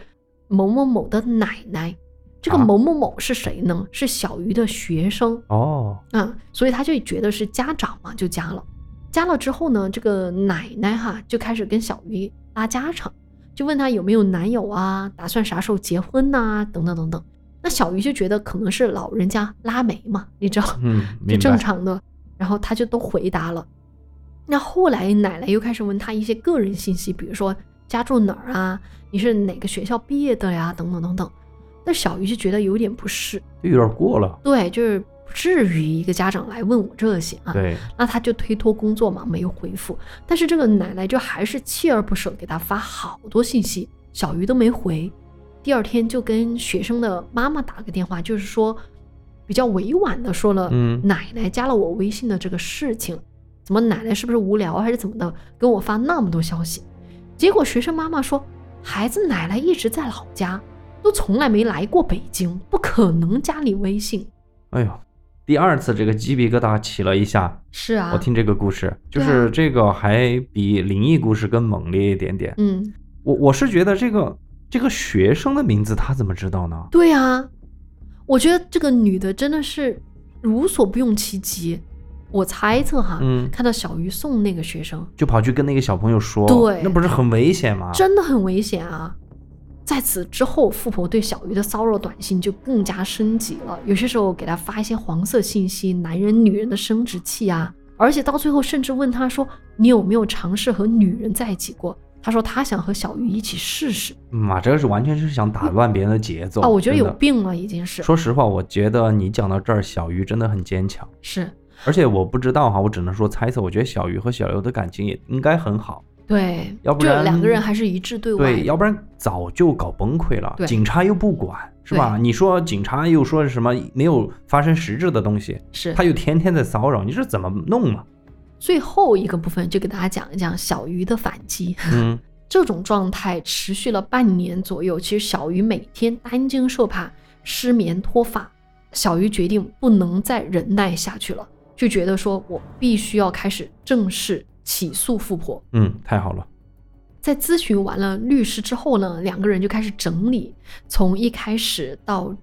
Speaker 1: 某某某的奶奶。这个
Speaker 2: 啊
Speaker 1: 某某某是谁呢？是小鱼的学生，
Speaker 2: 哦，
Speaker 1: 嗯，所以他就觉得是家长嘛，就加了。加了之后呢，这个奶奶哈就开始跟小鱼拉家常，就问他有没有男友啊，打算啥时候结婚呐、等等等等。那小鱼就觉得可能是老人家拉煤嘛，你知道，
Speaker 2: 嗯，*laughs*
Speaker 1: 就正常的。然后他就都回答了。那后来奶奶又开始问他一些个人信息，比如说家住哪儿啊，你是哪个学校毕业的呀，等等等等。那小鱼就觉得有点不适，
Speaker 2: 就有点过了。
Speaker 1: 对，就是不至于一个家长来问我这些啊。
Speaker 2: 对，
Speaker 1: 那他就推脱工作嘛，没有回复。但是这个奶奶就还是锲而不舍，给他发好多信息，小鱼都没回。第二天就跟学生的妈妈打个电话，就是说比较委婉的说了，
Speaker 2: 嗯
Speaker 1: 奶奶加了我微信的这个事情，怎么奶奶是不是无聊还是怎么的，跟我发那么多消息？结果学生妈妈说，孩子奶奶一直在老家，都从来没来过北京，不可能加你微信。
Speaker 2: 哎呦，第二次这个鸡皮疙瘩起了一下。
Speaker 1: 是啊，
Speaker 2: 我听这个故事，就是这个还比灵异故事更猛烈一点点。
Speaker 1: 嗯，
Speaker 2: 我我是觉得这个这个学生的名字他怎么知道呢？
Speaker 1: 对啊，我觉得这个女的真的是无所不用其极。我猜测哈，
Speaker 2: 嗯
Speaker 1: 看到小鱼送那个学生，
Speaker 2: 就跑去跟那个小朋友说，
Speaker 1: 对
Speaker 2: 那不是很危险吗？
Speaker 1: 真的很危险啊！在此之后，富婆对小鱼的骚扰短信就更加升级了，有些时候给他发一些黄色信息，男人、女人的生殖器啊，而且到最后甚至问他说：“你有没有尝试和女人在一起过？”他说他想和小鱼一起试试。
Speaker 2: 妈，这个是完全是想打乱别人的节奏
Speaker 1: 啊！我觉得有病了，已经是
Speaker 2: 说实话，我觉得你讲到这儿，小鱼真的很坚强。
Speaker 1: 是
Speaker 2: 而且我不知道哈，我只能说猜测。我觉得小鱼和小刘的感情也应该很好，
Speaker 1: 对，
Speaker 2: 要不然
Speaker 1: 就两个人还是一致对外。
Speaker 2: 对，要不然早就搞崩溃了。
Speaker 1: 对
Speaker 2: 警察又不管，是吧？你说警察又说什么没有发生实质的东西，
Speaker 1: 是
Speaker 2: 他又天天在骚扰，你这怎么弄嘛？
Speaker 1: 最后一个部分就给大家讲一讲小鱼的反击。
Speaker 2: 嗯，*laughs*
Speaker 1: 这种状态持续了半年左右，其实小鱼每天担惊受怕、失眠脱发。小鱼决定不能再忍耐下去了，就觉得说我必须要开始正式起诉富婆。
Speaker 2: 嗯，太好了。
Speaker 1: 在咨询完了律师之后呢，两个人就开始整理从一开始到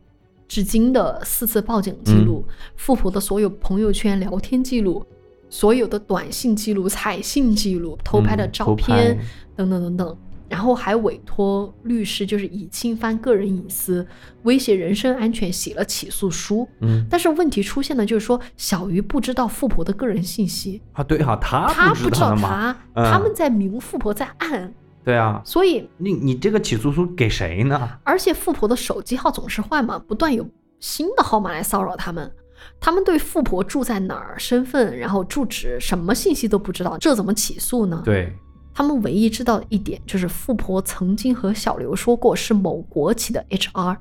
Speaker 1: 至今的四次报警记录，富婆的所有朋友圈聊天记录，所有的短信记录、彩信记录、偷拍的
Speaker 2: 嗯
Speaker 1: 照片、
Speaker 2: 拍
Speaker 1: 等等等等。然后还委托律师，就是以侵犯个人隐私、威胁人身安全写了起诉书。
Speaker 2: 嗯
Speaker 1: 但是问题出现的就是说，小鱼不知道富婆的个人信息，
Speaker 2: 啊，对哈、他
Speaker 1: 他不知道
Speaker 2: 不知道？
Speaker 1: 他，
Speaker 2: 嗯
Speaker 1: 他们在明，富婆在暗，
Speaker 2: 对啊，
Speaker 1: 所以
Speaker 2: 你你这个起诉书给谁呢？
Speaker 1: 而且富婆的手机号总是换嘛，不断有新的号码来骚扰他们。他们对富婆住在哪儿、身份，然后住址，什么信息都不知道，这怎么起诉呢？
Speaker 2: 对，
Speaker 1: 他们唯一知道的一点就是富婆曾经和小刘说过是某国企的 HR，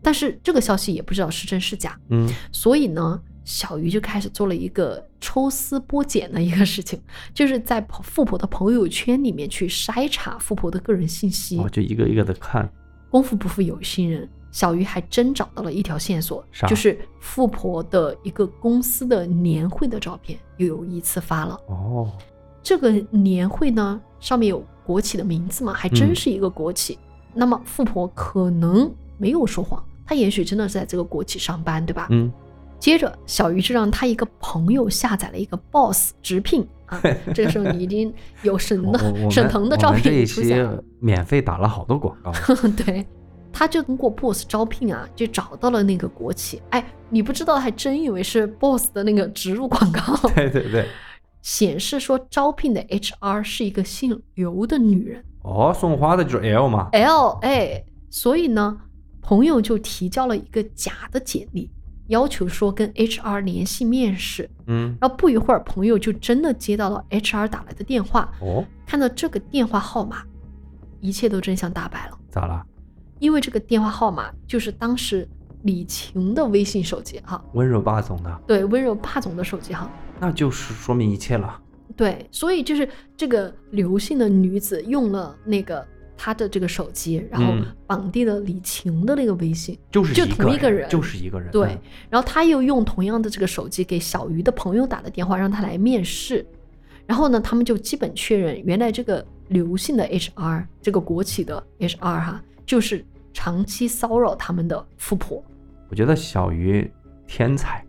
Speaker 1: 但是这个消息也不知道是真是假。
Speaker 2: 嗯，
Speaker 1: 所以呢，小鱼就开始做了一个抽丝剥茧的一个事情，*laughs* 就是在富婆的朋友圈里面去筛查富婆的个人信息。
Speaker 2: 我就一个一个的看。
Speaker 1: 功夫不负有心人，小鱼还真找到了一条线索
Speaker 2: 啥，
Speaker 1: 就是富婆的一个公司的年会的照片又有一次发了。
Speaker 2: 哦，
Speaker 1: 这个年会呢，上面有国企的名字嘛，还真
Speaker 2: 嗯
Speaker 1: 是一个国企。那么富婆可能没有说谎，她也许真的是在这个国企上班，对吧？
Speaker 2: 嗯，
Speaker 1: 接着，小鱼就让他一个朋友下载了一一个 Boss 直聘啊，*laughs* 这个时候你已经有沈
Speaker 2: 我我我
Speaker 1: 的沈腾的照片出现
Speaker 2: 期
Speaker 1: 了。
Speaker 2: 免费打了好多广告。*laughs*
Speaker 1: 对，他就通过 Boss 招聘啊，就找到了那个国企。哎，你不知道，还真以为是 Boss 的那个植入广告，
Speaker 2: 对 *laughs* 对对。
Speaker 1: 显示说招聘的 HR 是一个姓刘的女人
Speaker 2: 哦，送花的就是 L 嘛。
Speaker 1: L A，所以呢，朋友就提交了一个假的简历，要求说跟 HR 联系面试。
Speaker 2: 嗯，
Speaker 1: 然后不一会儿，朋友就真的接到了 HR 打来的电话，
Speaker 2: 哦，
Speaker 1: 看到这个电话号码，一切都真相大白了。
Speaker 2: 咋了？
Speaker 1: 因为这个电话号码就是当时李晴的微信手机哈，
Speaker 2: 温柔霸总的，
Speaker 1: 对，温柔霸总的手机号，
Speaker 2: 那就是说明一切了。
Speaker 1: 对，所以就是这个刘姓的女子用了那个她的这个手机，然后
Speaker 2: 嗯
Speaker 1: 绑定了李晴的那个微信，
Speaker 2: 就是
Speaker 1: 就同一个人
Speaker 2: 就是一个人。
Speaker 1: 对
Speaker 2: 嗯，
Speaker 1: 然后他又用同样的这个手机给小鱼的朋友打的电话，让他来面试。然后呢，他们就基本确认，原来这个刘姓的 HR，这个国企的 HR 哈，就是长期骚扰他们的富婆。
Speaker 2: 我觉得小鱼天才，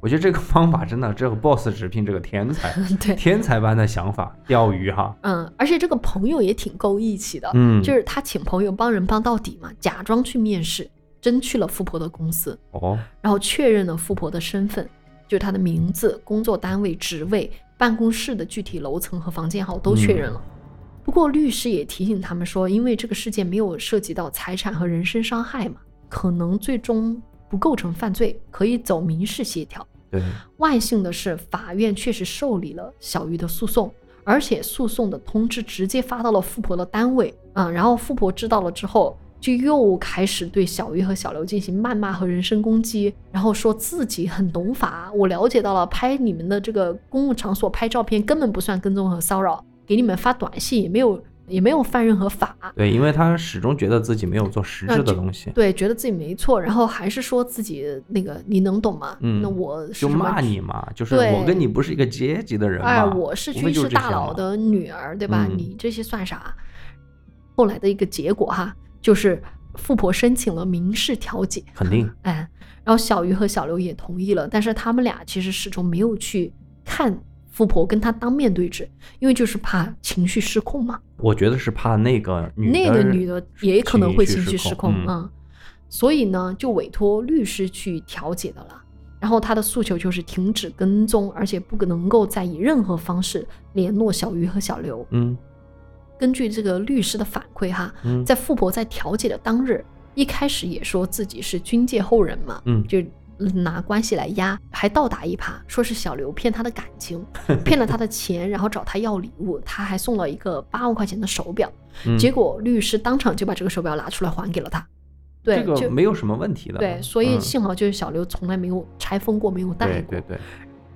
Speaker 2: 我觉得这个方法真的，这个 boss 直聘这个天才，*laughs*
Speaker 1: 对，
Speaker 2: 天才般的想法，钓鱼哈。
Speaker 1: 嗯，而且这个朋友也挺够义气的，
Speaker 2: 嗯，
Speaker 1: 就是他请朋友帮人帮到底嘛，假装去面试，真去了富婆的公司，
Speaker 2: 哦，
Speaker 1: 然后确认了富婆的身份，就是她的名字、工作单位、职位、办公室的具体楼层和房间号都确认了。不过律师也提醒他们说，因为这个事件没有涉及到财产和人身伤害嘛，可能最终不构成犯罪，可以走民事协调。
Speaker 2: 对，
Speaker 1: 万幸的是，法院确实受理了小鱼的诉讼，而且诉讼的通知直接发到了富婆的单位。嗯，然后富婆知道了之后，就又开始对小鱼和小刘进行谩骂和人身攻击，然后说自己很懂法，我了解到了，拍你们的这个公共场所拍照片根本不算跟踪和骚扰，给你们发短信也没有也没有犯任何法。
Speaker 2: 对，因为他始终觉得自己没有做实质的东西，
Speaker 1: 对，觉得自己没错，然后还是说自己那个你能懂吗？
Speaker 2: 嗯
Speaker 1: 那我是
Speaker 2: 就骂你嘛，就是我跟你不是一个阶级的人嘛。
Speaker 1: 哎，我是军事大佬的女儿，对吧？
Speaker 2: 嗯
Speaker 1: 你这些算啥？后来的一个结果哈，就是富婆申请了民事调解，
Speaker 2: 肯定，
Speaker 1: 哎，然后小鱼和小刘也同意了，但是他们俩其实始终没有去看富婆跟他当面对质，因为就是怕情绪失控嘛。
Speaker 2: 我觉得是怕那个女的
Speaker 1: 那个女的也可能会情绪
Speaker 2: 绪
Speaker 1: 失控，
Speaker 2: 嗯
Speaker 1: 嗯，所以呢，就委托律师去调解的了。然后他的诉求就是停止跟踪，而且不能够再以任何方式联络小鱼和小刘。
Speaker 2: 嗯
Speaker 1: 根据这个律师的反馈哈，
Speaker 2: 嗯
Speaker 1: 在富婆在调解的当日，一开始也说自己是军界后人嘛，
Speaker 2: 嗯
Speaker 1: 就拿关系来压，还倒打一耙，说是小刘骗他的感情，*laughs* 骗了他的钱，然后找他要礼物，他还送了一个八万块钱的手表，
Speaker 2: 嗯，
Speaker 1: 结果律师当场就把这个手表拿出来还给了他。对，
Speaker 2: 这
Speaker 1: 就
Speaker 2: 个没有什么问题的。
Speaker 1: 对，所以
Speaker 2: 嗯
Speaker 1: 幸好就是小刘从来没有拆封过，没有戴过，
Speaker 2: 对对对，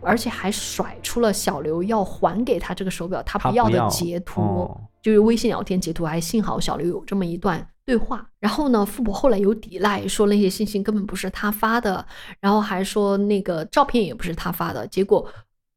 Speaker 1: 而且还甩出了小刘要还给他这个手表他不要的截图。
Speaker 2: 哦
Speaker 1: 就是微信聊天截图，还幸好小刘有这么一段对话。然后呢，富婆后来有抵赖，说那些信息根本不是他发的，然后还说那个照片也不是他发的。结果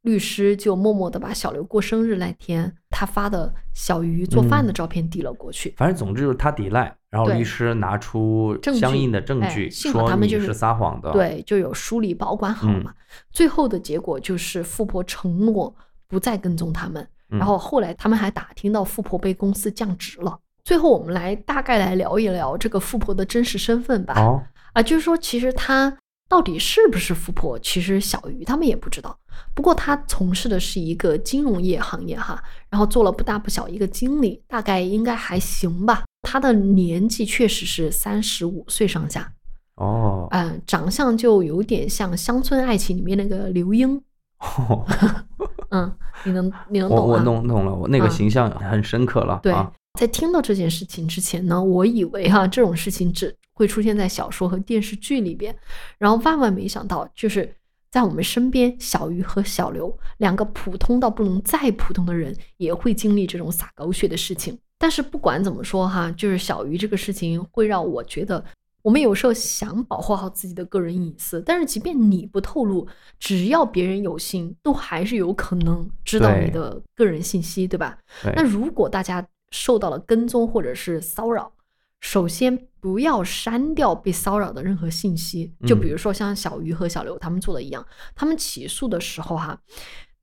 Speaker 1: 律师就默默的把小刘过生日那天他发的小鱼做饭的照片递了过去。
Speaker 2: 反正总之就是他抵赖，然后律师拿出相应的证
Speaker 1: 哎
Speaker 2: 据，说
Speaker 1: 他们就是
Speaker 2: 是撒谎的。，
Speaker 1: 对，就有梳理保管好嘛。最后的结果就是富婆承诺不再跟踪他们，
Speaker 2: 嗯
Speaker 1: 然后后来他们还打听到富婆被公司降职了。最后我们来大概来聊一聊这个富婆的真实身份吧。
Speaker 2: 哦，
Speaker 1: 啊，就是说其实她到底是不是富婆，其实小鱼他们也不知道。不过她从事的是一个金融业行业哈，然后做了不大不小一个经理，大概应该还行吧。她的年纪确实是三十五岁上下，
Speaker 2: 哦，
Speaker 1: 嗯，长相就有点像《乡村爱情》里面那个刘英，*laughs* 嗯，你能你能
Speaker 2: 我我
Speaker 1: 懂啊？
Speaker 2: 弄懂了，我那个
Speaker 1: 嗯
Speaker 2: 形象很深刻了。
Speaker 1: 对
Speaker 2: 啊，
Speaker 1: 在听到这件事情之前呢，我以为哈、这种事情只会出现在小说和电视剧里边，然后万万没想到，就是在我们身边，小鱼和小刘两个普通到不能再普通的人，也会经历这种洒狗血的事情。但是不管怎么说哈，就是小鱼这个事情会让我觉得。我们有时候想保护好自己的个人隐私，但是即便你不透露，只要别人有心，都还是有可能知道你的个人信息，对吧？
Speaker 2: 对。
Speaker 1: 那如果大家受到了跟踪或者是骚扰，首先不要删掉被骚扰的任何信息，就比
Speaker 2: 嗯
Speaker 1: 如说像小鱼和小刘他们做的一样，他们起诉的时候哈、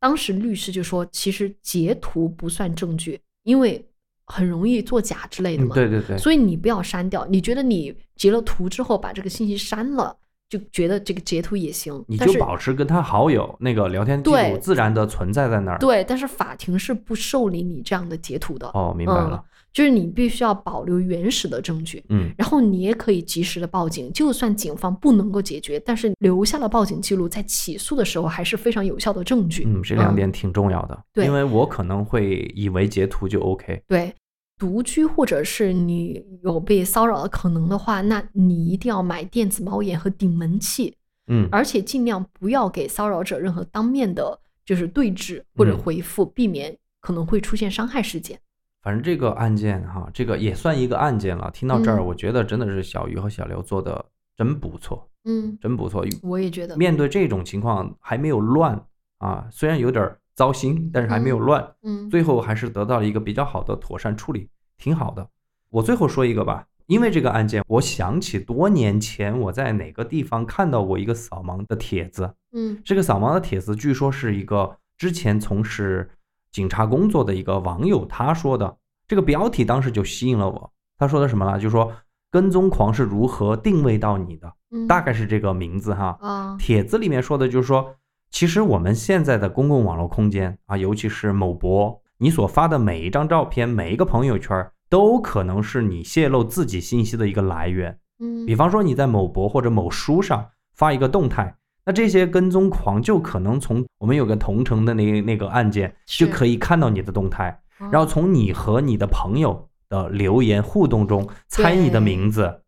Speaker 1: 当时律师就说，其实截图不算证据，因为很容易作假之类的
Speaker 2: 嗯
Speaker 1: 嘛。
Speaker 2: 对对对，
Speaker 1: 所以你不要删掉，你觉得你截了图之后把这个信息删了，就觉得这个截图也行，
Speaker 2: 你就保持跟他好友那个聊天记录自然的存在在那儿。
Speaker 1: 对，但是法庭是不受理你这样的截图的。
Speaker 2: 哦，明白了。
Speaker 1: 就是你必须要保留原始的证据，
Speaker 2: 嗯，
Speaker 1: 然后你也可以及时的报警。就算警方不能够解决，但是留下了报警记录，在起诉的时候还是非常有效的证据。
Speaker 2: 嗯，这两点挺重要的，
Speaker 1: 对
Speaker 2: 因为我可能会以为截图就 OK。
Speaker 1: 对，独居或者是你有被骚扰的可能的话，那你一定要买电子猫眼和顶门器，
Speaker 2: 嗯，
Speaker 1: 而且尽量不要给骚扰者任何当面的，就是对峙或者
Speaker 2: 嗯
Speaker 1: 回复，避免可能会出现伤害事件。
Speaker 2: 反正这个案件哈，这个也算一个案件了。听到这儿，
Speaker 1: 嗯
Speaker 2: 我觉得真的是小鱼和小刘做的真不错，
Speaker 1: 嗯，
Speaker 2: 真不错。
Speaker 1: 我也觉得。
Speaker 2: 面对这种情况还没有乱啊，虽然有点糟心，但是还没有乱，
Speaker 1: 嗯
Speaker 2: 最后还是得到了一个比较好的妥善处理，挺好的。我最后说一个吧，因为这个案件，我想起多年前我在哪个地方看到过一个扫盲的帖子，
Speaker 1: 嗯
Speaker 2: 这个扫盲的帖子据说是一个之前从事警察工作的一个网友他说的，这个标题当时就吸引了我。他说的什么呢？就说跟踪狂是如何定位到你的，
Speaker 1: 嗯，
Speaker 2: 大概是这个名字哈。
Speaker 1: 啊，
Speaker 2: 帖子里面说的就是说，其实我们现在的公共网络空间啊，尤其是某博，你所发的每一张照片、每一个朋友圈，都可能是你泄露自己信息的一个来源。
Speaker 1: 嗯，
Speaker 2: 比方说你在某博或者某书上发一个动态，那这些跟踪狂就可能从我们有个同城的那那个案件，就可以看到你的动态，
Speaker 1: 啊
Speaker 2: 然后从你和你的朋友的留言互动中猜你的名字，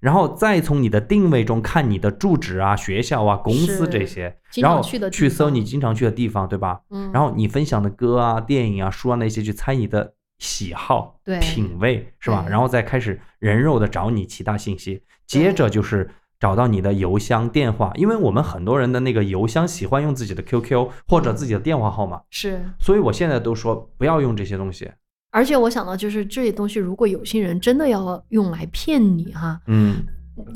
Speaker 2: 然后再从你的定位中看你的住址啊、学校啊、公司这些，然后
Speaker 1: 去
Speaker 2: 搜你经常去的地方，对吧？
Speaker 1: 嗯，
Speaker 2: 然后你分享的歌啊、电影啊、书啊那些，去猜你的喜好、
Speaker 1: 对
Speaker 2: 品味，是吧？然后再开始人肉的找你其他信息，接着就是找到你的邮箱、电话，因为我们很多人的那个邮箱喜欢用自己的 QQ 或者自己的电话号码，
Speaker 1: 是，
Speaker 2: 所以我现在都说不要用这些东西。
Speaker 1: 而且我想到就是这些东西，如果有心人真的要用来骗你哈，
Speaker 2: 嗯，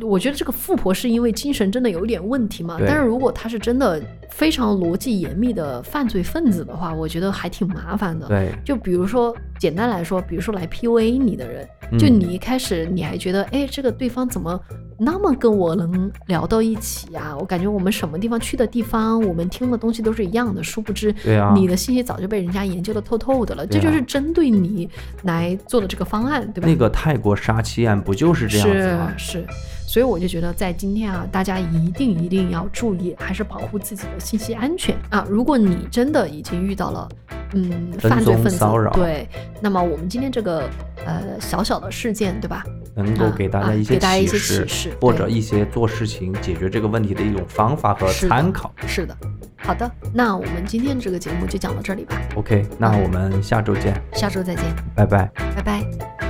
Speaker 1: 我觉得这个富婆是因为精神真的有点问题嘛，但是如果她是真的非常逻辑严密的犯罪分子的话，我觉得还挺麻烦的。
Speaker 2: 对，
Speaker 1: 就比如说，简单来说，比如说来 PUA 你的人，就
Speaker 2: 嗯
Speaker 1: 你一开始你还觉得，哎，这个对方怎么那么跟我能聊到一起啊？我感觉我们什么地方去的地方，我们听的东西都是一样的，殊不知，
Speaker 2: 对啊
Speaker 1: 你的信息早就被人家研究的透透的了，
Speaker 2: 啊
Speaker 1: 这就是针对你来做的这个方案，对吧？
Speaker 2: 那个泰国杀妻案不就是这样子吗？
Speaker 1: 是是，所以我就觉得在今天啊，大家一定一定要注意，还是保护自己的信息安全啊。如果你真的已经遇到了，嗯，犯罪分子
Speaker 2: 骚扰
Speaker 1: 对，那么我们今天这个呃小小的事件，对吧？
Speaker 2: 能够给大
Speaker 1: 啊
Speaker 2: 家一些
Speaker 1: 给大家一些
Speaker 2: 启示，或者一些做事情解决这个问题的一种方法和参考。
Speaker 1: 是的，好的，那我们今天这个节目就讲到这里吧
Speaker 2: ，OK，那我们下周见，
Speaker 1: 下周再见，
Speaker 2: 拜拜。
Speaker 1: 拜拜。